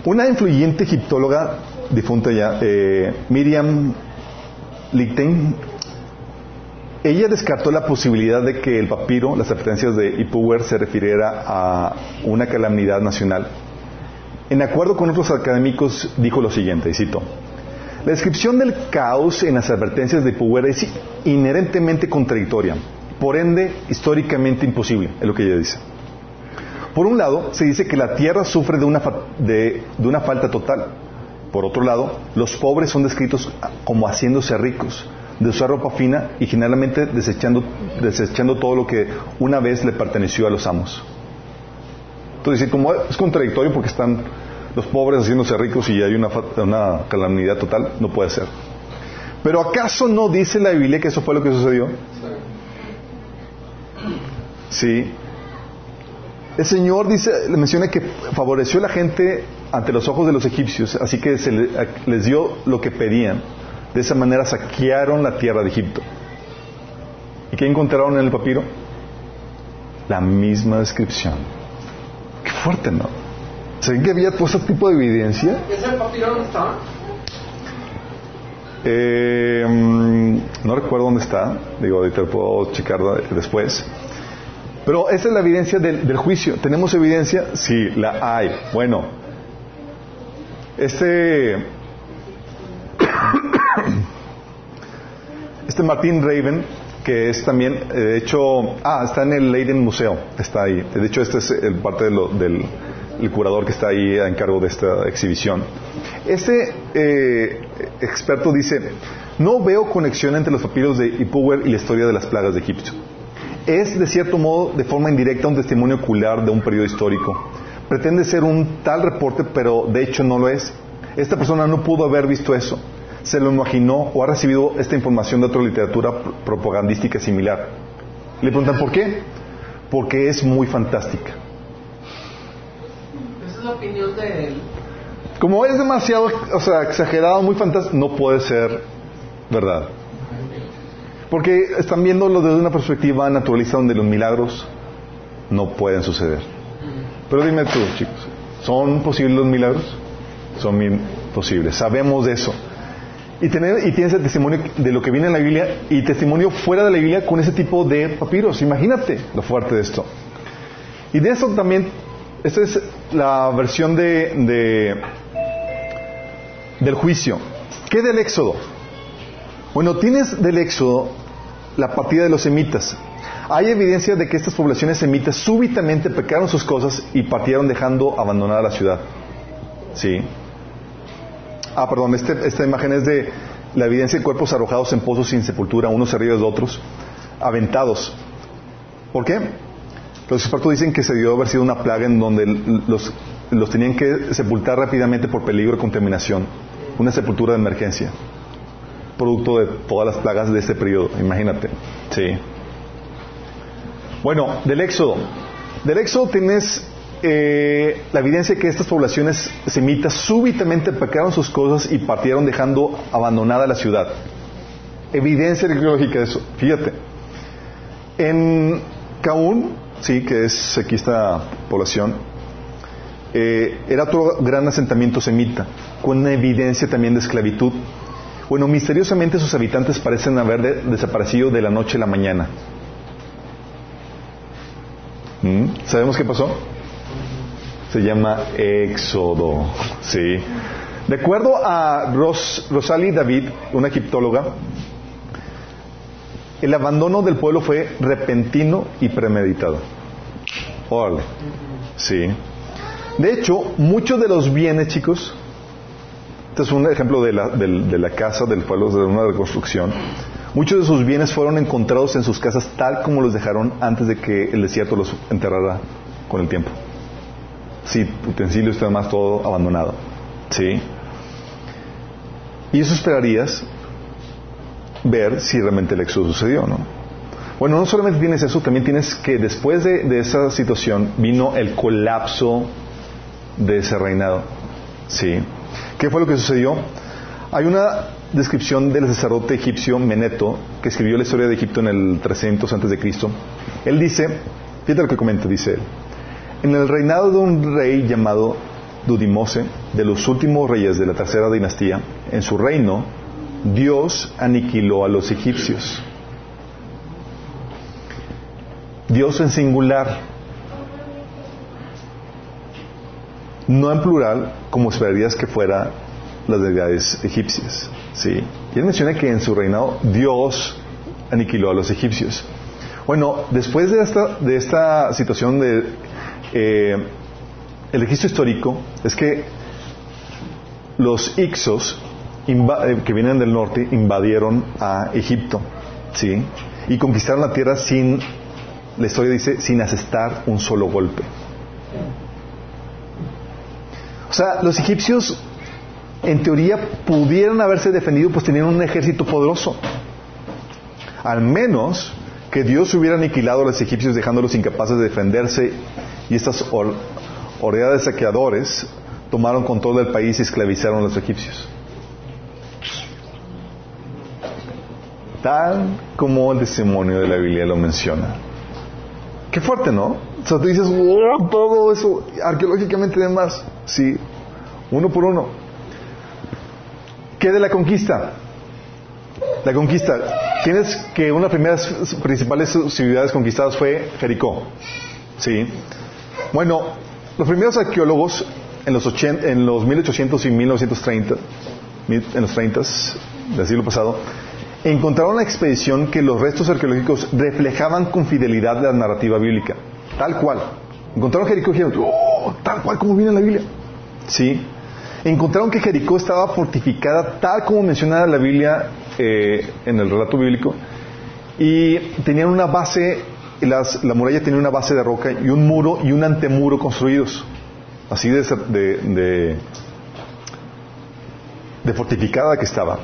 Speaker 1: Una influyente egiptóloga difunta ya, eh, Miriam Lichten, ella descartó la posibilidad de que el papiro, las advertencias de Ipuwer, se refiriera a una calamidad nacional. En acuerdo con otros académicos, dijo lo siguiente, y cito, la descripción del caos en las advertencias de Ipuwer es inherentemente contradictoria, por ende, históricamente imposible, es lo que ella dice. Por un lado, se dice que la tierra sufre de una, de una falta total. Por otro lado, los pobres son descritos como haciéndose ricos, de usar ropa fina y generalmente desechando, desechando todo lo que una vez le perteneció a los amos. Entonces, como es contradictorio porque están los pobres haciéndose ricos y hay una, calamidad total, no puede ser. Pero ¿acaso no dice la Biblia que eso fue lo que sucedió? Sí. El Señor dice, le menciona que favoreció a la gente ante los ojos de los egipcios, así que se le- les dio lo que pedían. De esa manera saquearon la tierra de Egipto. ¿Y qué encontraron en el papiro? La misma descripción. Fuerte, ¿no? ¿Saben que había todo ese tipo de evidencia?
Speaker 3: ¿Ese papiro dónde estaba?
Speaker 1: Eh, mm, no recuerdo dónde está, digo, ahorita lo puedo checar después. Pero esa es la evidencia del, del juicio. ¿Tenemos evidencia? Sí, la hay. Bueno, este, este Martín Raven, que es también, eh, de hecho, ah, está en el Leiden Museo, está ahí. De hecho, este es el parte de lo- del el curador que está ahí a encargo de esta exhibición. Este eh, experto dice, no veo conexión entre los papiros de Ipuwer y la historia de las plagas de Egipto. Es, de cierto modo, de forma indirecta, un testimonio ocular de un periodo histórico. Pretende ser un tal reporte, pero de hecho no lo es. Esta persona no pudo haber visto eso. Se lo imaginó o ha recibido esta información de otra literatura pro- propagandística similar. Le preguntan por qué. Porque es muy fantástica.
Speaker 3: Esa es la opinión de él.
Speaker 1: Como es demasiado, o sea, exagerado, muy fantástico, no puede ser verdad. Porque están viéndolo desde una perspectiva naturalista donde los milagros no pueden suceder. Pero dime tú, chicos, ¿son posibles los milagros? Son posibles. Sabemos de eso. Y, tener, y tienes el testimonio de lo que viene en la Biblia y testimonio fuera de la Biblia con ese tipo de papiros. Imagínate lo fuerte de esto. Y de eso también, esta es la versión de, de- del juicio. ¿Qué del Éxodo? Bueno, tienes del Éxodo la partida de los semitas. Hay evidencia de que estas poblaciones semitas súbitamente pecaron sus cosas y partieron dejando abandonada la ciudad. Sí. Ah, perdón, este- esta imagen es de la evidencia de cuerpos arrojados en pozos sin sepultura, unos arriba de otros, aventados. ¿Por qué? Los expertos dicen que se debió haber sido una plaga en donde los, los tenían que sepultar rápidamente por peligro de contaminación. una sepultura de emergencia, producto de todas las plagas de este periodo, imagínate. Sí. Bueno, del Éxodo. Del Éxodo tienes eh, la evidencia que estas poblaciones semitas súbitamente pecaron sus cosas y partieron dejando abandonada la ciudad. Evidencia arqueológica de eso. Fíjate. En Caún, sí, que es aquí esta población, eh, era otro gran asentamiento semita, con una evidencia también de esclavitud. Bueno, misteriosamente sus habitantes parecen haber desaparecido de la noche a la mañana. ¿Mm? ¿Sabemos qué pasó? Se llama Éxodo. Sí. De acuerdo a Ros Rosalie David, una egiptóloga, el abandono del pueblo fue repentino y premeditado. Órale. Sí. De hecho, muchos de los bienes, chicos, este es un ejemplo de la, de la casa del pueblo, de una reconstrucción. Muchos de sus bienes fueron encontrados en sus casas tal como los dejaron antes de que el desierto los enterrara con el tiempo. Sí, utensilios y demás, todo abandonado. Sí. Y eso esperarías ver si realmente el éxodo sucedió, ¿no? Bueno, no solamente tienes eso, también tienes que después de, esa situación vino el colapso de ese reinado. ¿Sí? ¿Qué fue lo que sucedió? Hay una descripción del sacerdote egipcio Meneto, que escribió la historia de Egipto en el 300 antes de Cristo. Él dice, fíjate lo que comenta, dice él, en el reinado de un rey llamado Dudimose, de los últimos reyes de la tercera dinastía, en su reino, Dios aniquiló a los egipcios. Dios en singular, no en plural, como esperarías que fuera las deidades egipcias. ¿sí? Y él menciona que en su reinado Dios aniquiló a los egipcios. Bueno, después de esta, de esta situación de eh, el registro histórico es que los Ixos eh, que vienen del norte invadieron a Egipto, ¿sí? Y conquistaron la tierra sin, la historia dice, sin asestar un solo golpe. O sea, los egipcios en teoría pudieran haberse defendido pues tenían un ejército poderoso. Al menos que Dios hubiera aniquilado a los egipcios dejándolos incapaces de defenderse y estas oleadas de saqueadores tomaron control del país y esclavizaron a los egipcios. Tal como el testimonio de la Biblia lo menciona. Qué fuerte, ¿no? O sea, tú dices, wow, todo eso, arqueológicamente demás. Sí, uno por uno. ¿Qué de la conquista? La conquista. Tienes que una de las primeras principales ciudades conquistadas fue Jericó. Sí. Bueno, los primeros arqueólogos en los, 80, en los 1800 y 1930, en los 30 del siglo pasado, encontraron una expedición que los restos arqueológicos reflejaban con fidelidad la narrativa bíblica. Tal cual. Encontraron Jericó y dijeron, oh, tal cual como viene en la Biblia. Sí. Encontraron que Jericó estaba fortificada tal como mencionaba la Biblia eh, en el relato bíblico y tenían una base, la muralla tenía una base de roca y un muro y un antemuro construidos. Así de, de, de fortificada que estaba.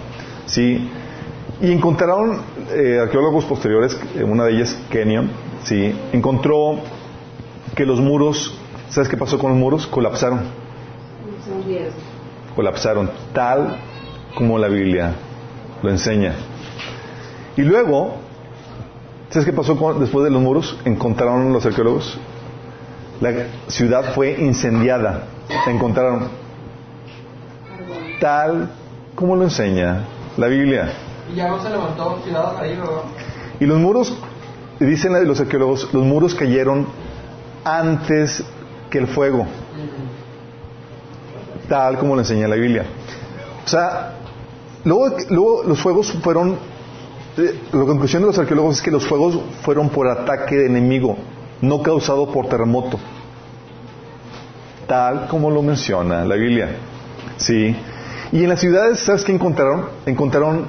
Speaker 1: ¿sí? Y encontraron eh, arqueólogos posteriores, eh, una de ellas Kenyon, ¿sí? encontró que los muros, ¿sabes qué pasó con los muros? Colapsaron. Colapsaron, tal como la Biblia lo enseña. Y luego, ¿sabes qué pasó después de los muros? Encontraron los arqueólogos. La ciudad fue incendiada. encontraron tal como lo enseña la Biblia.
Speaker 3: Y ya no se levantó ciudad ahí, ¿verdad?
Speaker 1: Y los muros, dicen los arqueólogos, los muros cayeron antes que el fuego. Tal como lo enseña la Biblia. O sea, luego, luego los fuegos fueron, la conclusión de los arqueólogos es que los fuegos fueron por ataque de enemigo, no causado por terremoto. Tal como lo menciona la Biblia. Sí. Y en las ciudades, ¿sabes qué encontraron? Encontraron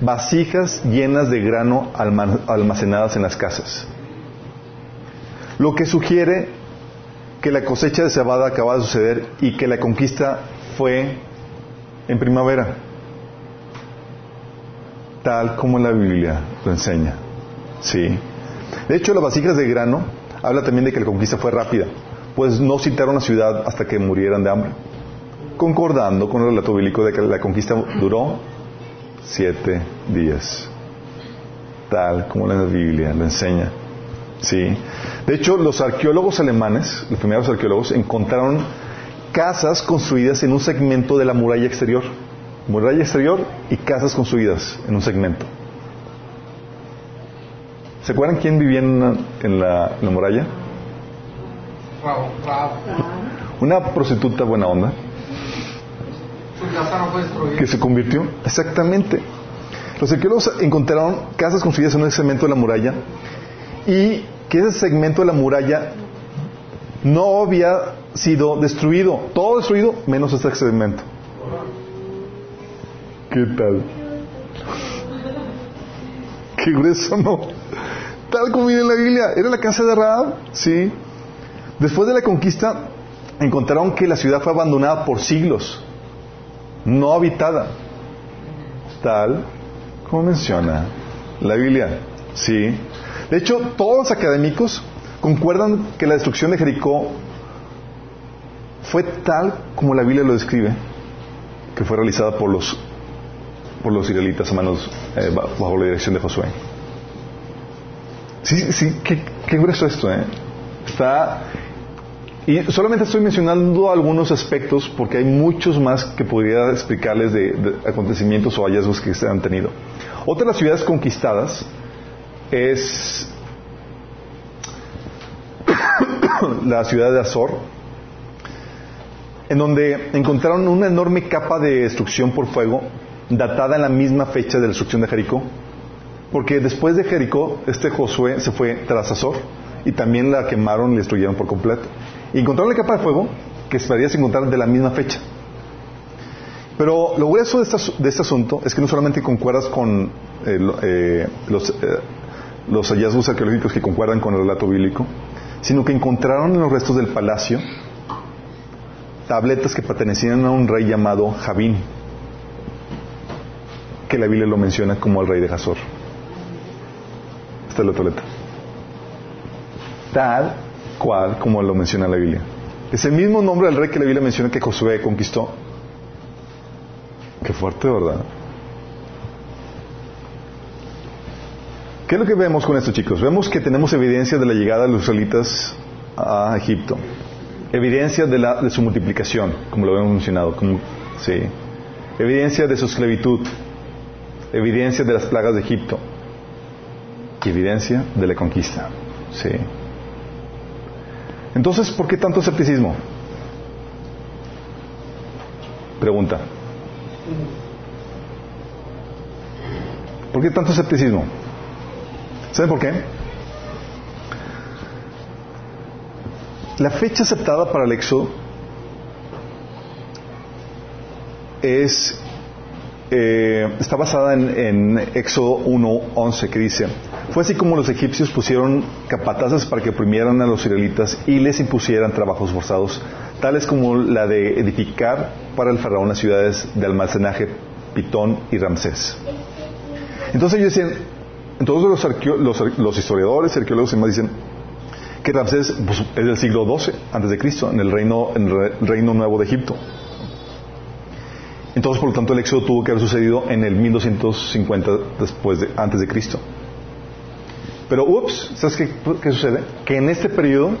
Speaker 1: vasijas llenas de grano almacenadas en las casas. Lo que sugiere que la cosecha de cebada acaba de suceder y que la conquista fue en primavera, tal como la Biblia lo enseña. Sí. De hecho, las vasijas de grano habla también de que la conquista fue rápida, pues no citaron la ciudad hasta que murieran de hambre, concordando con el relato bíblico de que la conquista duró siete días, tal como la Biblia lo enseña. Sí. De hecho, los arqueólogos alemanes, los primeros arqueólogos, encontraron casas construidas en un segmento de la muralla exterior. Muralla exterior y casas construidas en un segmento. ¿Se acuerdan quién vivía en, la, muralla? Una prostituta buena onda.
Speaker 3: Su casa no fue destruida.
Speaker 1: Que se convirtió. Exactamente. Los arqueólogos encontraron casas construidas en un segmento de la muralla y que ese segmento de la muralla no había sido destruido. Todo destruido menos este segmento. ¿Qué tal? Qué grueso, ¿no? Tal como viene en la Biblia. Era la casa de Raab, sí. Después de la conquista, encontraron que la ciudad fue abandonada por siglos, no habitada. Tal como menciona la Biblia, sí. De hecho, todos los académicos concuerdan que la destrucción de Jericó fue tal como la Biblia lo describe, que fue realizada por los por los israelitas a manos eh, bajo la dirección de Josué. Sí, sí, qué, qué grueso esto, ¿eh? Está y solamente estoy mencionando algunos aspectos porque hay muchos más que podría explicarles de, de acontecimientos o hallazgos que se han tenido. Otra de las ciudades conquistadas es la ciudad de Azor, en donde encontraron una enorme capa de destrucción por fuego, datada en la misma fecha de la destrucción de Jericó. Porque después de Jericó, este Josué se fue tras Azor y también la quemaron y destruyeron por completo. Y encontraron la capa de fuego que se encontrar de la misma fecha. Pero lo grueso de, de este asunto es que no solamente concuerdas con eh, eh, los, eh, los hallazgos arqueológicos que concuerdan con el relato bíblico, sino que encontraron en los restos del palacio tabletas que pertenecían a un rey llamado Javín, que la Biblia lo menciona como el rey de Hazor. Esta es la tableta. Tal cual como lo menciona la Biblia. Es el mismo nombre del rey que la Biblia menciona que Josué conquistó. Qué fuerte, ¿verdad? ¿Qué es lo que vemos con esto, chicos? Vemos que tenemos evidencia de la llegada de los israelitas a Egipto. Evidencia de, la, de su multiplicación, como lo hemos mencionado. Sí. Evidencia de su esclavitud. Evidencia de las plagas de Egipto. Y evidencia de la conquista. Sí. Entonces, ¿por qué tanto escepticismo? Pregunta. ¿Por qué tanto escepticismo? ¿Saben por qué? La fecha aceptada para el es, eh, está basada en, en Éxodo 1.11 que dice, fue así como los egipcios pusieron capatazas para que oprimieran a los israelitas y les impusieran trabajos forzados, tales como la de edificar para el faraón las ciudades de almacenaje Pitón y Ramsés. Entonces ellos decían, entonces los, los, historiadores, arqueólogos y demás dicen que Ramsés pues, es del siglo XII antes de Cristo, en el reino, en el reino nuevo de Egipto. Entonces, por lo tanto, el éxodo tuvo que haber sucedido en el 1250 después de, antes de Cristo. Pero, ups, ¿sabes qué, sucede? Que en este periodo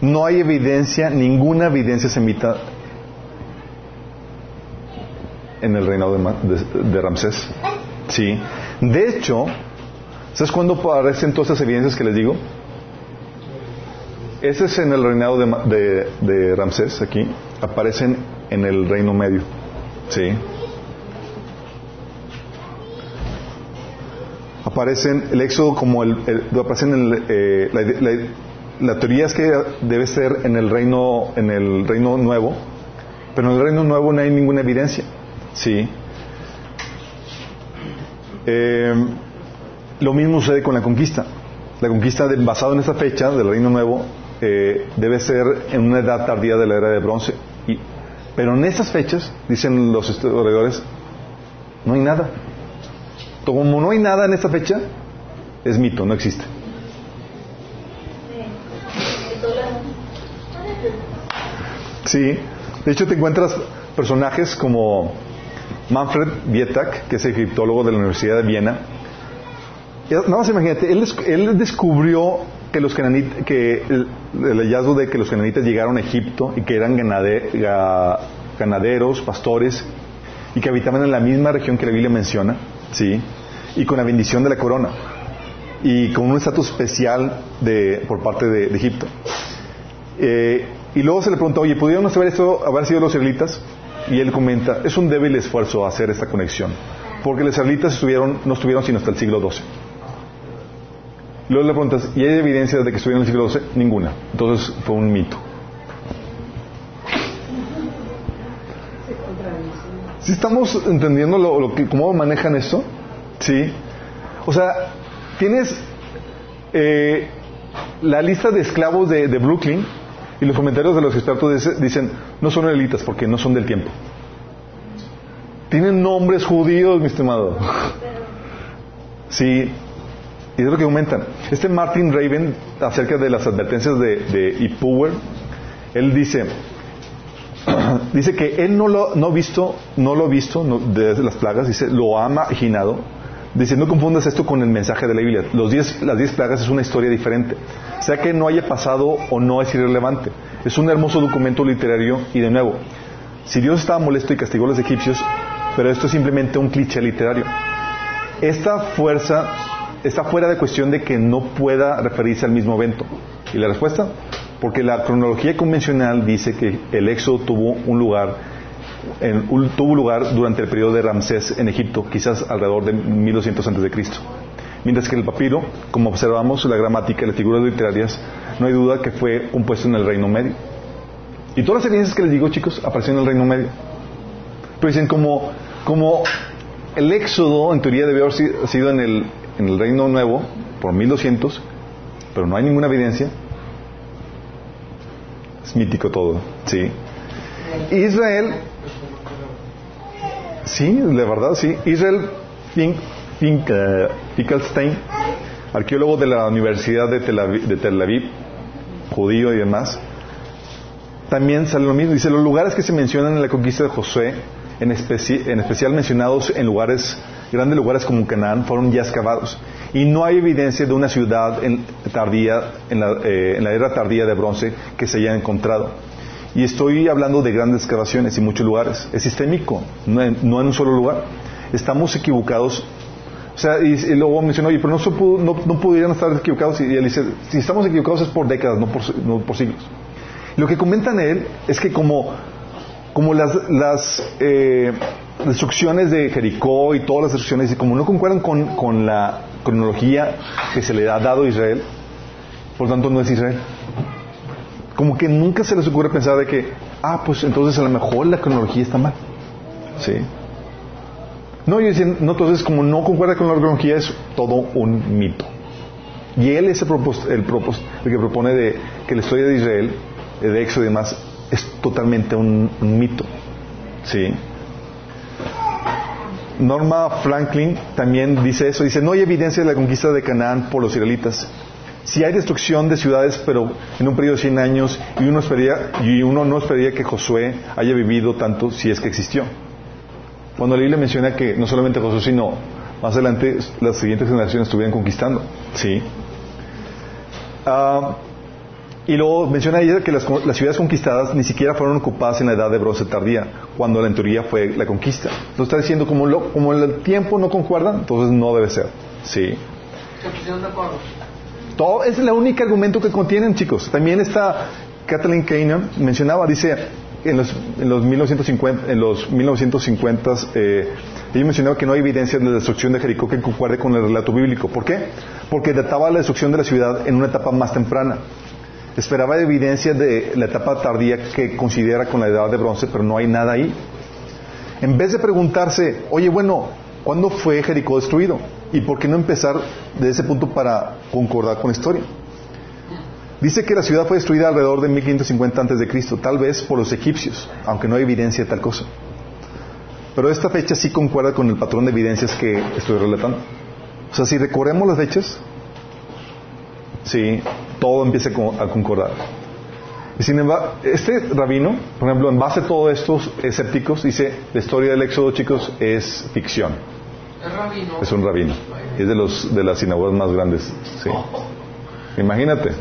Speaker 1: no hay evidencia, ninguna evidencia semita en el reinado de, Ramsés. Sí. De hecho, ¿sabes cuándo aparecen todas esas evidencias que les digo? Ese es en el reinado de, de, Ramsés, aquí. Aparecen en el Reino Medio. ¿Sí? Aparecen el éxodo como el. aparecen en eh, la, teoría es que debe ser en el reino en el reino nuevo, pero en el reino nuevo no hay ninguna evidencia. ¿Sí? Eh, lo mismo sucede con la conquista. La conquista basada en esa fecha del Reino Nuevo eh, debe ser en una edad tardía de la era de bronce. Y Pero en esas fechas, dicen los historiadores, no hay nada. Como no hay nada en esta fecha, es mito, no existe. Sí, de hecho te encuentras personajes como Manfred Vietak, que es egiptólogo de la Universidad de Viena. Nada más imagínate, él descubrió que los que el, hallazgo de que los cananitas llegaron a Egipto y que eran ganaderos, pastores y que habitaban en la misma región que la Biblia menciona, sí, y con la bendición de la corona y con un estatus especial de, por parte de, Egipto. Eh, y luego se le preguntó, oye, ¿pudieron saber esto haber sido los israelitas? Y él comenta, es un débil esfuerzo hacer esta conexión, porque los israelitas estuvieron, no estuvieron sino hasta el siglo XII. Luego le preguntas, ¿y hay evidencia de que estuvieron en el siglo XII? Ninguna. Entonces fue un mito. ¿Sí estamos entendiendo lo, que, cómo manejan esto? Sí. O sea, tienes eh, la lista de esclavos de, de, Brooklyn y los comentarios de los expertos dicen, no son elitas porque no son del tiempo. Tienen nombres judíos, mi estimado. Sí, y es lo que aumentan. Este Martin Raven, acerca de las advertencias de, de Power, él dice, dice que él no lo no visto, no lo ha visto de las plagas, dice, lo ha imaginado. Dice, no confundas esto con el mensaje de la Biblia. Las diez plagas es una historia diferente. Sea que no haya pasado o no es irrelevante. Es un hermoso documento literario y de nuevo, si Dios estaba molesto y castigó a los egipcios, pero esto es simplemente un cliché literario. Esta fuerza está fuera de cuestión de que no pueda referirse al mismo evento. ¿Y la respuesta? Porque la cronología convencional dice que el éxodo tuvo un lugar, tuvo lugar durante el periodo de Ramsés en Egipto, quizás alrededor de 1200 a.C. Mientras que el papiro, como observamos la gramática y las figuras literarias, no hay duda que fue un puesto en el Reino Medio. Y todas las evidencias que les digo, chicos, aparecieron en el Reino Medio. Pero dicen como, como el éxodo en teoría debió haber sido en el, en el Reino Nuevo por 1200, pero no hay ninguna evidencia. Es mítico todo, sí. Israel, sí, de verdad, sí. Israel Fink, Fink, uh, arqueólogo de la Universidad de Tel, Aviv, de Tel Aviv, judío y demás, también sale lo mismo. Dice, los lugares que se mencionan en la conquista de Josué, en, en especial mencionados en lugares grandes lugares como Canaán fueron ya excavados. Y no hay evidencia de una ciudad en, tardía, en la, eh, en la era tardía de bronce que se haya encontrado. Y estoy hablando de grandes excavaciones y muchos lugares. Es sistémico, no en, un solo lugar. Estamos equivocados. O sea, y, luego mencionó, oye, pero no, no, no, pudieran estar equivocados. Y, él dice, si estamos equivocados es por décadas, no por, no por siglos. Lo que comentan él es que como, como las, las eh, destrucciones de Jericó y todas las destrucciones, y como no concuerdan con, la cronología que se le ha dado a Israel, por tanto no es Israel. Como que nunca se les ocurre pensar de que, ah, pues entonces a lo mejor la cronología está mal. ¿Sí? No, yo decía, no, entonces como no concuerda con la cronología es todo un mito. Y él es el, el, el que propone de que la historia de Israel, de Éxodo y demás, es totalmente un, mito. ¿Sí? Norma Franklin también dice eso, dice, no hay evidencia de la conquista de Canaán por los israelitas. Si hay destrucción de ciudades, pero en un periodo de 100 años, y uno, esperaría, y uno no esperaría que Josué haya vivido tanto si es que existió. Cuando la Biblia menciona que no solamente Josué, sino más adelante las siguientes generaciones estuvieran conquistando. ¿sí? Ah, y luego menciona ella que las, ciudades conquistadas ni siquiera fueron ocupadas en la edad de bronce tardía, cuando la teoría fue la conquista. Entonces está diciendo, como, lo, como el tiempo no concuerda, entonces no debe ser. Sí. Todo, es el único argumento que contienen, chicos. También está Kathleen Kainer, mencionaba, dice, en los, en los 1950, en los 1950 eh, ella mencionaba que no hay evidencia de la destrucción de Jericó que concuerde con el relato bíblico. ¿Por qué? Porque databa la destrucción de la ciudad en una etapa más temprana. Esperaba evidencia de la etapa tardía que considera con la edad de bronce, pero no hay nada ahí. En vez de preguntarse, oye, bueno, ¿cuándo fue Jericó destruido? ¿Y por qué no empezar de ese punto para concordar con la historia? Dice que la ciudad fue destruida alrededor de 1550 antes de Cristo, tal vez por los egipcios, aunque no hay evidencia de tal cosa. Pero esta fecha sí concuerda con el patrón de evidencias que estoy relatando. O sea, si recorremos las fechas, sí, todo empieza a concordar. Y sin embargo, este rabino, por ejemplo, en base a todos estos escépticos, dice, la historia del éxodo, chicos, es ficción.
Speaker 3: Es rabino.
Speaker 1: Es un rabino. Es de, los, de las sinagogas más grandes. Sí. Imagínate.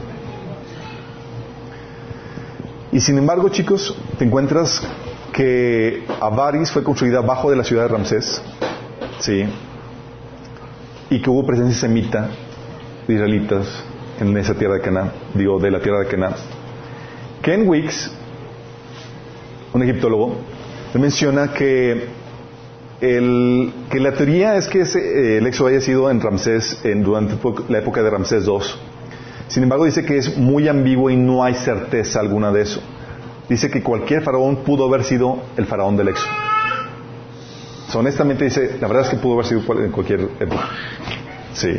Speaker 1: Y sin embargo, chicos, te encuentras que Avaris fue construida bajo de la ciudad de Ramsés, ¿sí? Y que hubo presencia semita de israelitas en esa tierra de Canaán, digo, de la tierra de Canaán. Ken Wicks, un egiptólogo, menciona que, el, que la teoría es que ese, el éxodo haya sido en Ramsés en, durante la época de Ramsés II. Sin embargo, dice que es muy ambiguo y no hay certeza alguna de eso. Dice que cualquier faraón pudo haber sido el faraón del éxodo. Honestamente dice, la verdad es que pudo haber sido en cualquier época. Sí.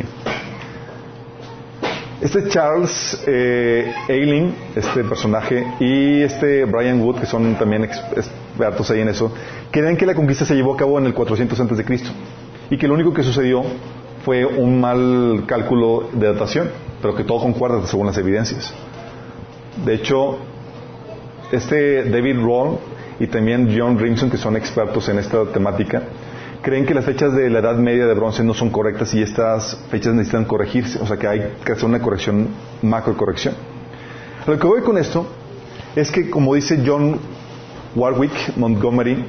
Speaker 1: Este Charles eh, Ailing, este personaje, y este Brian Wood, que son también expertos ahí en eso, creen que la conquista se llevó a cabo en el 400 antes de Cristo y que lo único que sucedió fue un mal cálculo de datación, pero que todo concuerda según las evidencias. De hecho, este David Roll y también John Rimson, que son expertos en esta temática, creen que las fechas de la Edad Media de bronce no son correctas y estas fechas necesitan corregirse, o sea que hay que hacer una corrección, macro corrección. Lo que voy con esto es que, como dice John Warwick Montgomery,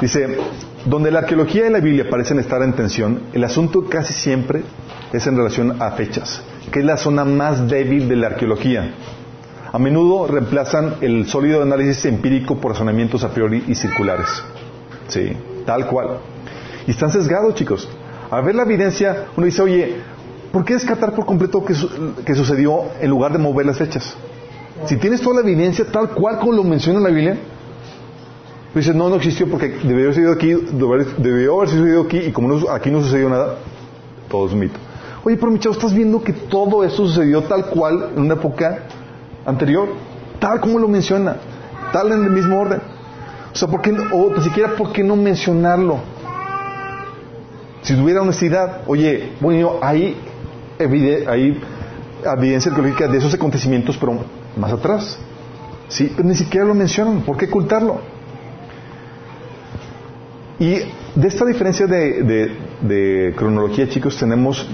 Speaker 1: dice, donde la arqueología y la Biblia parecen estar en tensión, el asunto casi siempre es en relación a fechas, que es la zona más débil de la arqueología. A menudo reemplazan el sólido análisis empírico por razonamientos a priori y circulares. Sí, tal cual. Y están sesgados, chicos. A ver la evidencia, uno dice, oye, ¿por qué descartar por completo que, que sucedió en lugar de mover las fechas? Si tienes toda la evidencia tal cual como lo menciona la Biblia, pues dices, no, no existió porque debió haber sido aquí, debió haber sucedido aquí y como aquí no sucedió nada, todo es un mito. Oye, pero mi chavo, estás viendo que todo esto sucedió tal cual en una época anterior, tal como lo menciona, tal en el mismo orden. O sea, ¿por qué, o ni siquiera, ¿por qué no mencionarlo? Si tuviera honestidad, oye, bueno, hay, hay evidencia arqueológica de esos acontecimientos, pero más atrás. Sí, pero ni siquiera lo mencionan. ¿Por qué ocultarlo? Y de esta diferencia de, de cronología, chicos, tenemos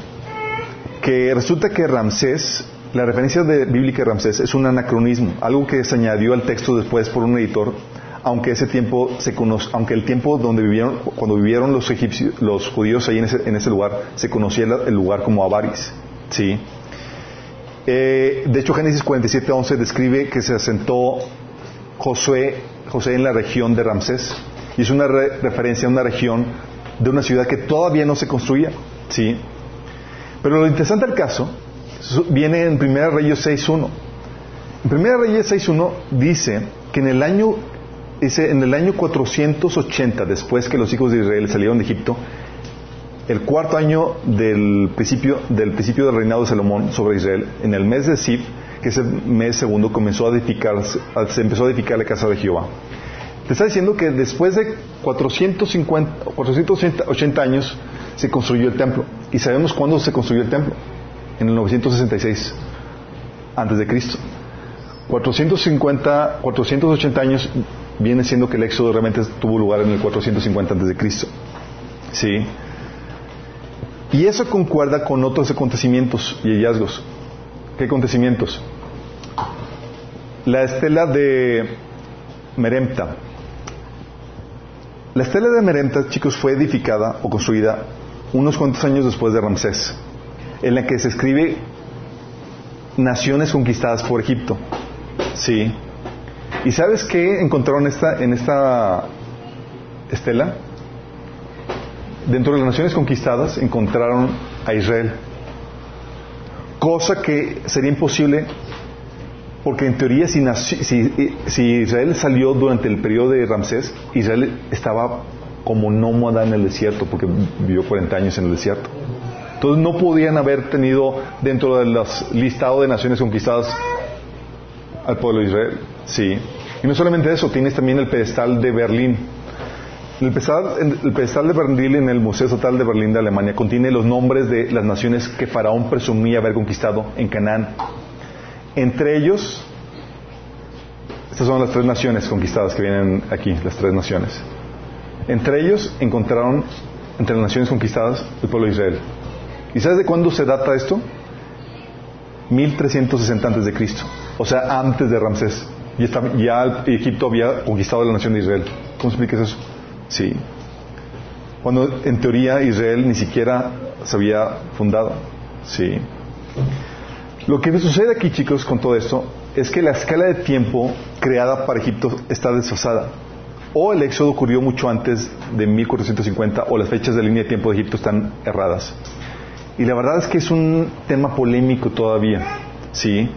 Speaker 1: que resulta que Ramsés la referencia de, bíblica de Ramsés es un anacronismo, algo que se añadió al texto después por un editor, aunque ese tiempo se conoce, aunque el tiempo donde vivieron, cuando vivieron los egipcios, los judíos ahí en ese, en ese lugar, se conocía el, lugar como Avaris, sí. Eh, de hecho, Génesis 47:11 describe que se asentó Josué, José en la región de Ramsés y es una referencia a una región de una ciudad que todavía no se construía, sí. Pero lo interesante del caso viene en 1 Reyes 6.1. En 1 Reyes 6.1 dice que en el año dice en el año 480 después que los hijos de Israel salieron de Egipto, el cuarto año del principio del principio del reinado de Salomón sobre Israel, en el mes de Sif, que es el mes segundo, comenzó a edificar, se empezó a edificar la casa de Jehová. Te está diciendo que después de 450, 480 años se construyó el templo. ¿Y sabemos cuándo se construyó el templo? en el 966 antes de Cristo. 450, 480 años viene siendo que el éxodo realmente tuvo lugar en el 450 antes de Cristo. ¿Sí? Y eso concuerda con otros acontecimientos y hallazgos. ¿Qué acontecimientos? La estela de Meremta. La estela de Meremta, chicos, fue edificada o construida unos cuantos años después de Ramsés en la que se escribe naciones conquistadas por Egipto. Sí. ¿Y sabes qué encontraron esta, en esta estela? Dentro de las naciones conquistadas encontraron a Israel. Cosa que sería imposible porque en teoría si, si, Israel salió durante el periodo de Ramsés, Israel estaba como nómada en el desierto porque vivió 40 años en el desierto. Entonces no podían haber tenido dentro del listado de naciones conquistadas al pueblo de Israel. Sí. Y no solamente eso, tienes también el pedestal de Berlín. El pedestal, el pedestal de Berlín en el Museo Estatal de Berlín de Alemania contiene los nombres de las naciones que Faraón presumía haber conquistado en Canaán. Entre ellos, estas son las tres naciones conquistadas que vienen aquí, las tres naciones. Entre ellos encontraron, entre las naciones conquistadas, el pueblo de Israel. ¿Y sabes de cuándo se data esto? 1360 antes de Cristo. O sea, antes de Ramsés. Ya, ya Egipto había conquistado la nación de Israel. ¿Cómo explicas eso? Sí. Cuando en teoría Israel ni siquiera se había fundado. Sí. Lo que sucede aquí, chicos, con todo esto, es que la escala de tiempo creada para Egipto está desfasada. O el éxodo ocurrió mucho antes de 1450, o las fechas de línea de tiempo de Egipto están erradas. Y la verdad es que es un tema polémico todavía. ¿sí?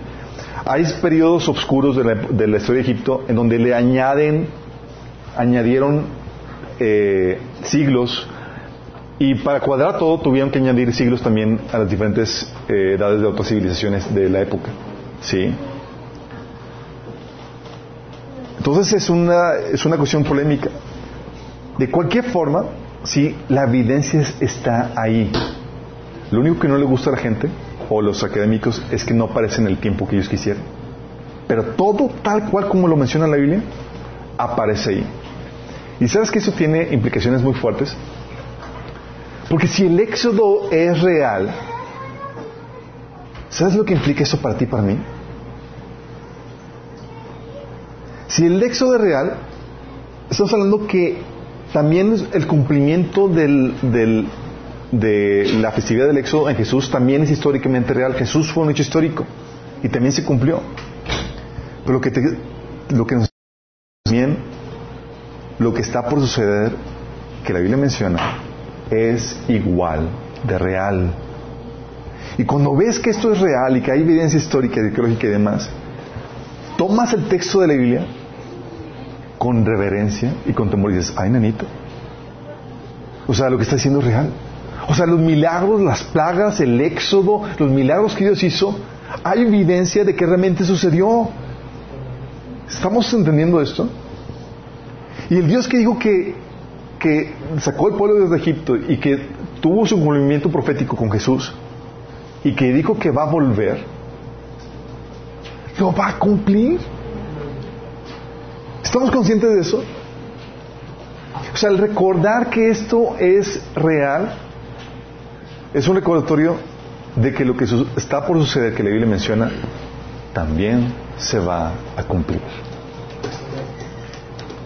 Speaker 1: Hay periodos oscuros de la, historia de Egipto en donde le añaden, añadieron eh, siglos y para cuadrar todo tuvieron que añadir siglos también a las diferentes eh, edades de otras civilizaciones de la época. ¿sí? Entonces es una, es una cuestión polémica. De cualquier forma, sí, la evidencia está ahí. Lo único que no le gusta a la gente o los académicos es que no aparece en el tiempo que ellos quisieran. Pero todo tal cual como lo menciona la Biblia, aparece ahí. ¿Y sabes que eso tiene implicaciones muy fuertes? Porque si el éxodo es real, ¿sabes lo que implica eso para ti y para mí? Si el éxodo es real, estamos hablando que también el cumplimiento del, de la festividad del éxodo en Jesús también es históricamente real. Jesús fue un hecho histórico y también se cumplió. Pero lo que, lo que nos lo que está por suceder, que la Biblia menciona, es igual de real. Y cuando ves que esto es real y que hay evidencia histórica, arqueológica y demás, tomas el texto de la Biblia con reverencia y con temor y dices, ay, nanito. O sea, lo que está diciendo es real. O sea, los milagros, las plagas, el éxodo, los milagros que Dios hizo, hay evidencia de que realmente sucedió. ¿Estamos entendiendo esto? Y el Dios que dijo que, que sacó el pueblo desde Egipto y que tuvo su cumplimiento profético con Jesús y que dijo que va a volver, lo va a cumplir. ¿Estamos conscientes de eso? O sea, el recordar que esto es real es un recordatorio de que lo que está por suceder, que la Biblia menciona, también se va a cumplir.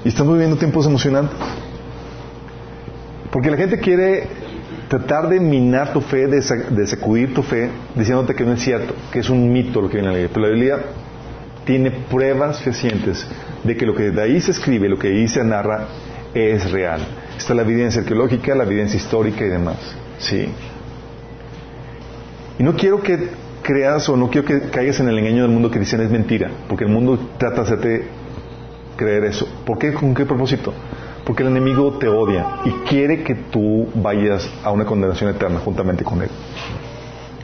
Speaker 1: Y estamos viviendo tiempos emocionantes. Porque la gente quiere tratar de minar tu fe, de, sacudir tu fe, diciéndote que no es cierto, que es un mito lo que viene en la Biblia. Pero la Biblia tiene pruebas fehacientes de que lo que de ahí se escribe, lo que ahí se narra, es real. Está la evidencia arqueológica, la evidencia histórica y demás. Sí. Y no quiero que creas o no quiero que caigas en el engaño del mundo que dicen es mentira, porque el mundo trata de hacerte creer eso. ¿Por qué? ¿Con qué propósito? Porque el enemigo te odia y quiere que tú vayas a una condenación eterna juntamente con él.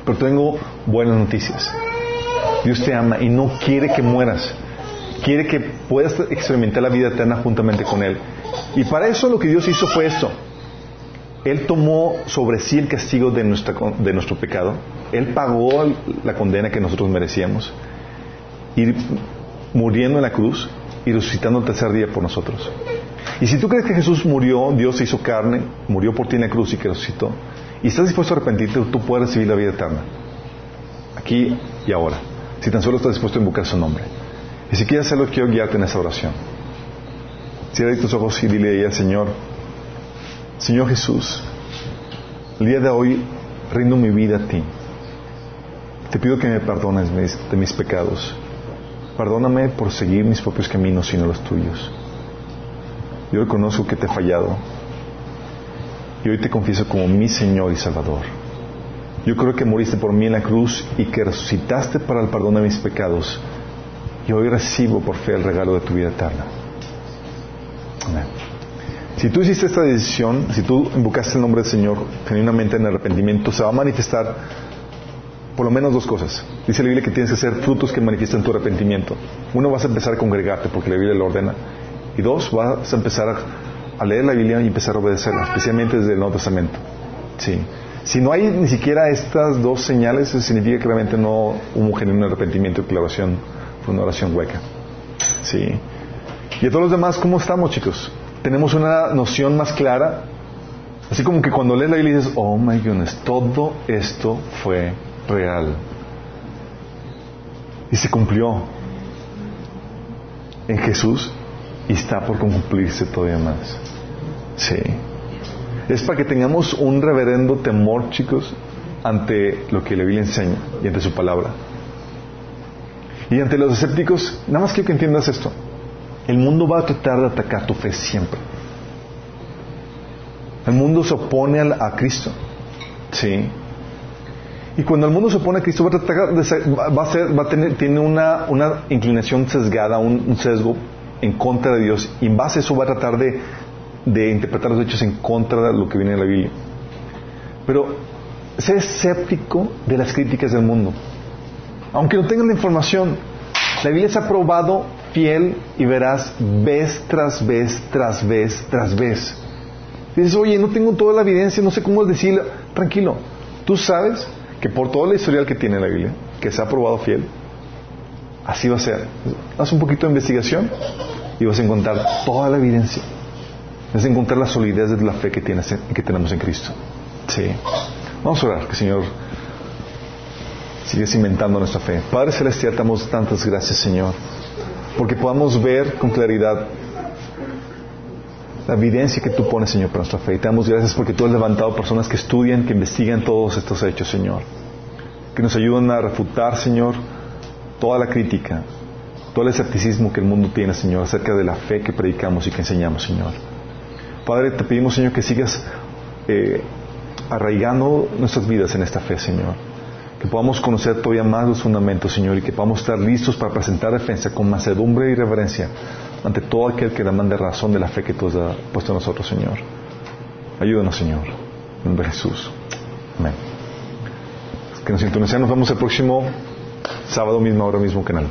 Speaker 1: Pero tengo buenas noticias. Dios te ama y no quiere que mueras. Quiere que puedas experimentar la vida eterna juntamente con Él. Y para eso lo que Dios hizo fue esto. Él tomó sobre sí el castigo de, nuestra, de nuestro pecado. Él pagó la condena que nosotros merecíamos. Y muriendo en la cruz y resucitando el tercer día por nosotros. Y si tú crees que Jesús murió, Dios se hizo carne, murió por ti en la cruz y que resucitó, y estás dispuesto a arrepentirte, tú puedes recibir la vida eterna. Aquí y ahora si tan solo estás dispuesto a invocar su nombre. Y si quieres hacerlo, quiero guiarte en esa oración. Cierra tus ojos y dile ahí al Señor, Señor Jesús, el día de hoy rindo mi vida a ti. Te pido que me perdones de mis pecados. Perdóname por seguir mis propios caminos sino los tuyos. Yo reconozco que te he fallado. Y hoy te confieso como mi Señor y Salvador. Yo creo que moriste por mí en la cruz y que resucitaste para el perdón de mis pecados. Y hoy recibo por fe el regalo de tu vida eterna. Amén. Si tú hiciste esta decisión, si tú invocaste el nombre del Señor genuinamente en arrepentimiento, se va a manifestar por lo menos dos cosas. Dice la Biblia que tienes que hacer frutos que manifiestan tu arrepentimiento. Uno, vas a empezar a congregarte porque la Biblia lo ordena. Y dos, vas a empezar a, leer la Biblia y empezar a obedecerla, especialmente desde el Nuevo Testamento. Sí. Si no hay ni siquiera estas dos señales, eso significa que realmente no hubo un arrepentimiento y que la oración fue una oración hueca. Sí. Y a todos los demás, ¿cómo estamos, chicos? Tenemos una noción más clara. Así como que cuando lees la Biblia dices, oh my goodness, todo esto fue real. Y se cumplió en Jesús y está por cumplirse todavía más. Sí. Es para que tengamos un reverendo temor, chicos, ante lo que la Biblia enseña y ante su palabra. Y ante los escépticos, nada más quiero que entiendas esto. El mundo va a tratar de atacar tu fe siempre. El mundo se opone a, Cristo. Sí. Y cuando el mundo se opone a Cristo, va a, tratar de, a, ser, va a tener, tiene una, una inclinación sesgada, un, un, sesgo en contra de Dios. Y en base a eso va a tratar de, de interpretar los hechos en contra de lo que viene en la Biblia. Pero sé escéptico de las críticas del mundo. Aunque no tengan la información, la Biblia se ha probado fiel y verás vez tras vez, tras vez, tras vez. dices, oye, no tengo toda la evidencia, no sé cómo decirlo. Tranquilo, tú sabes que por toda la historial que tiene la Biblia, que se ha probado fiel, así va a ser. Haz un poquito de investigación y vas a encontrar toda la evidencia. Vas a encontrar la solidez de la fe que, tienes, que tenemos en Cristo. Sí. Vamos a orar, que el Señor sigue cimentando nuestra fe. Padre Celestial, te damos tantas gracias, Señor porque podamos ver con claridad la evidencia que tú pones, Señor, para nuestra fe. Y te damos gracias porque tú has levantado personas que estudian, que investigan todos estos hechos, Señor. Que nos ayudan a refutar, Señor, toda la crítica, todo el escepticismo que el mundo tiene, Señor, acerca de la fe que predicamos y que enseñamos, Señor. Padre, te pedimos, Señor, que sigas eh, arraigando nuestras vidas en esta fe, Señor que podamos conocer todavía más los fundamentos, Señor, y que podamos estar listos para presentar defensa con mansedumbre y reverencia ante todo aquel que demande razón de la fe que tú has puesto en nosotros, Señor. Ayúdanos, Señor. En nombre de Jesús. Amén. Que nos sintonicen, nos vemos el próximo sábado mismo, ahora mismo, canal.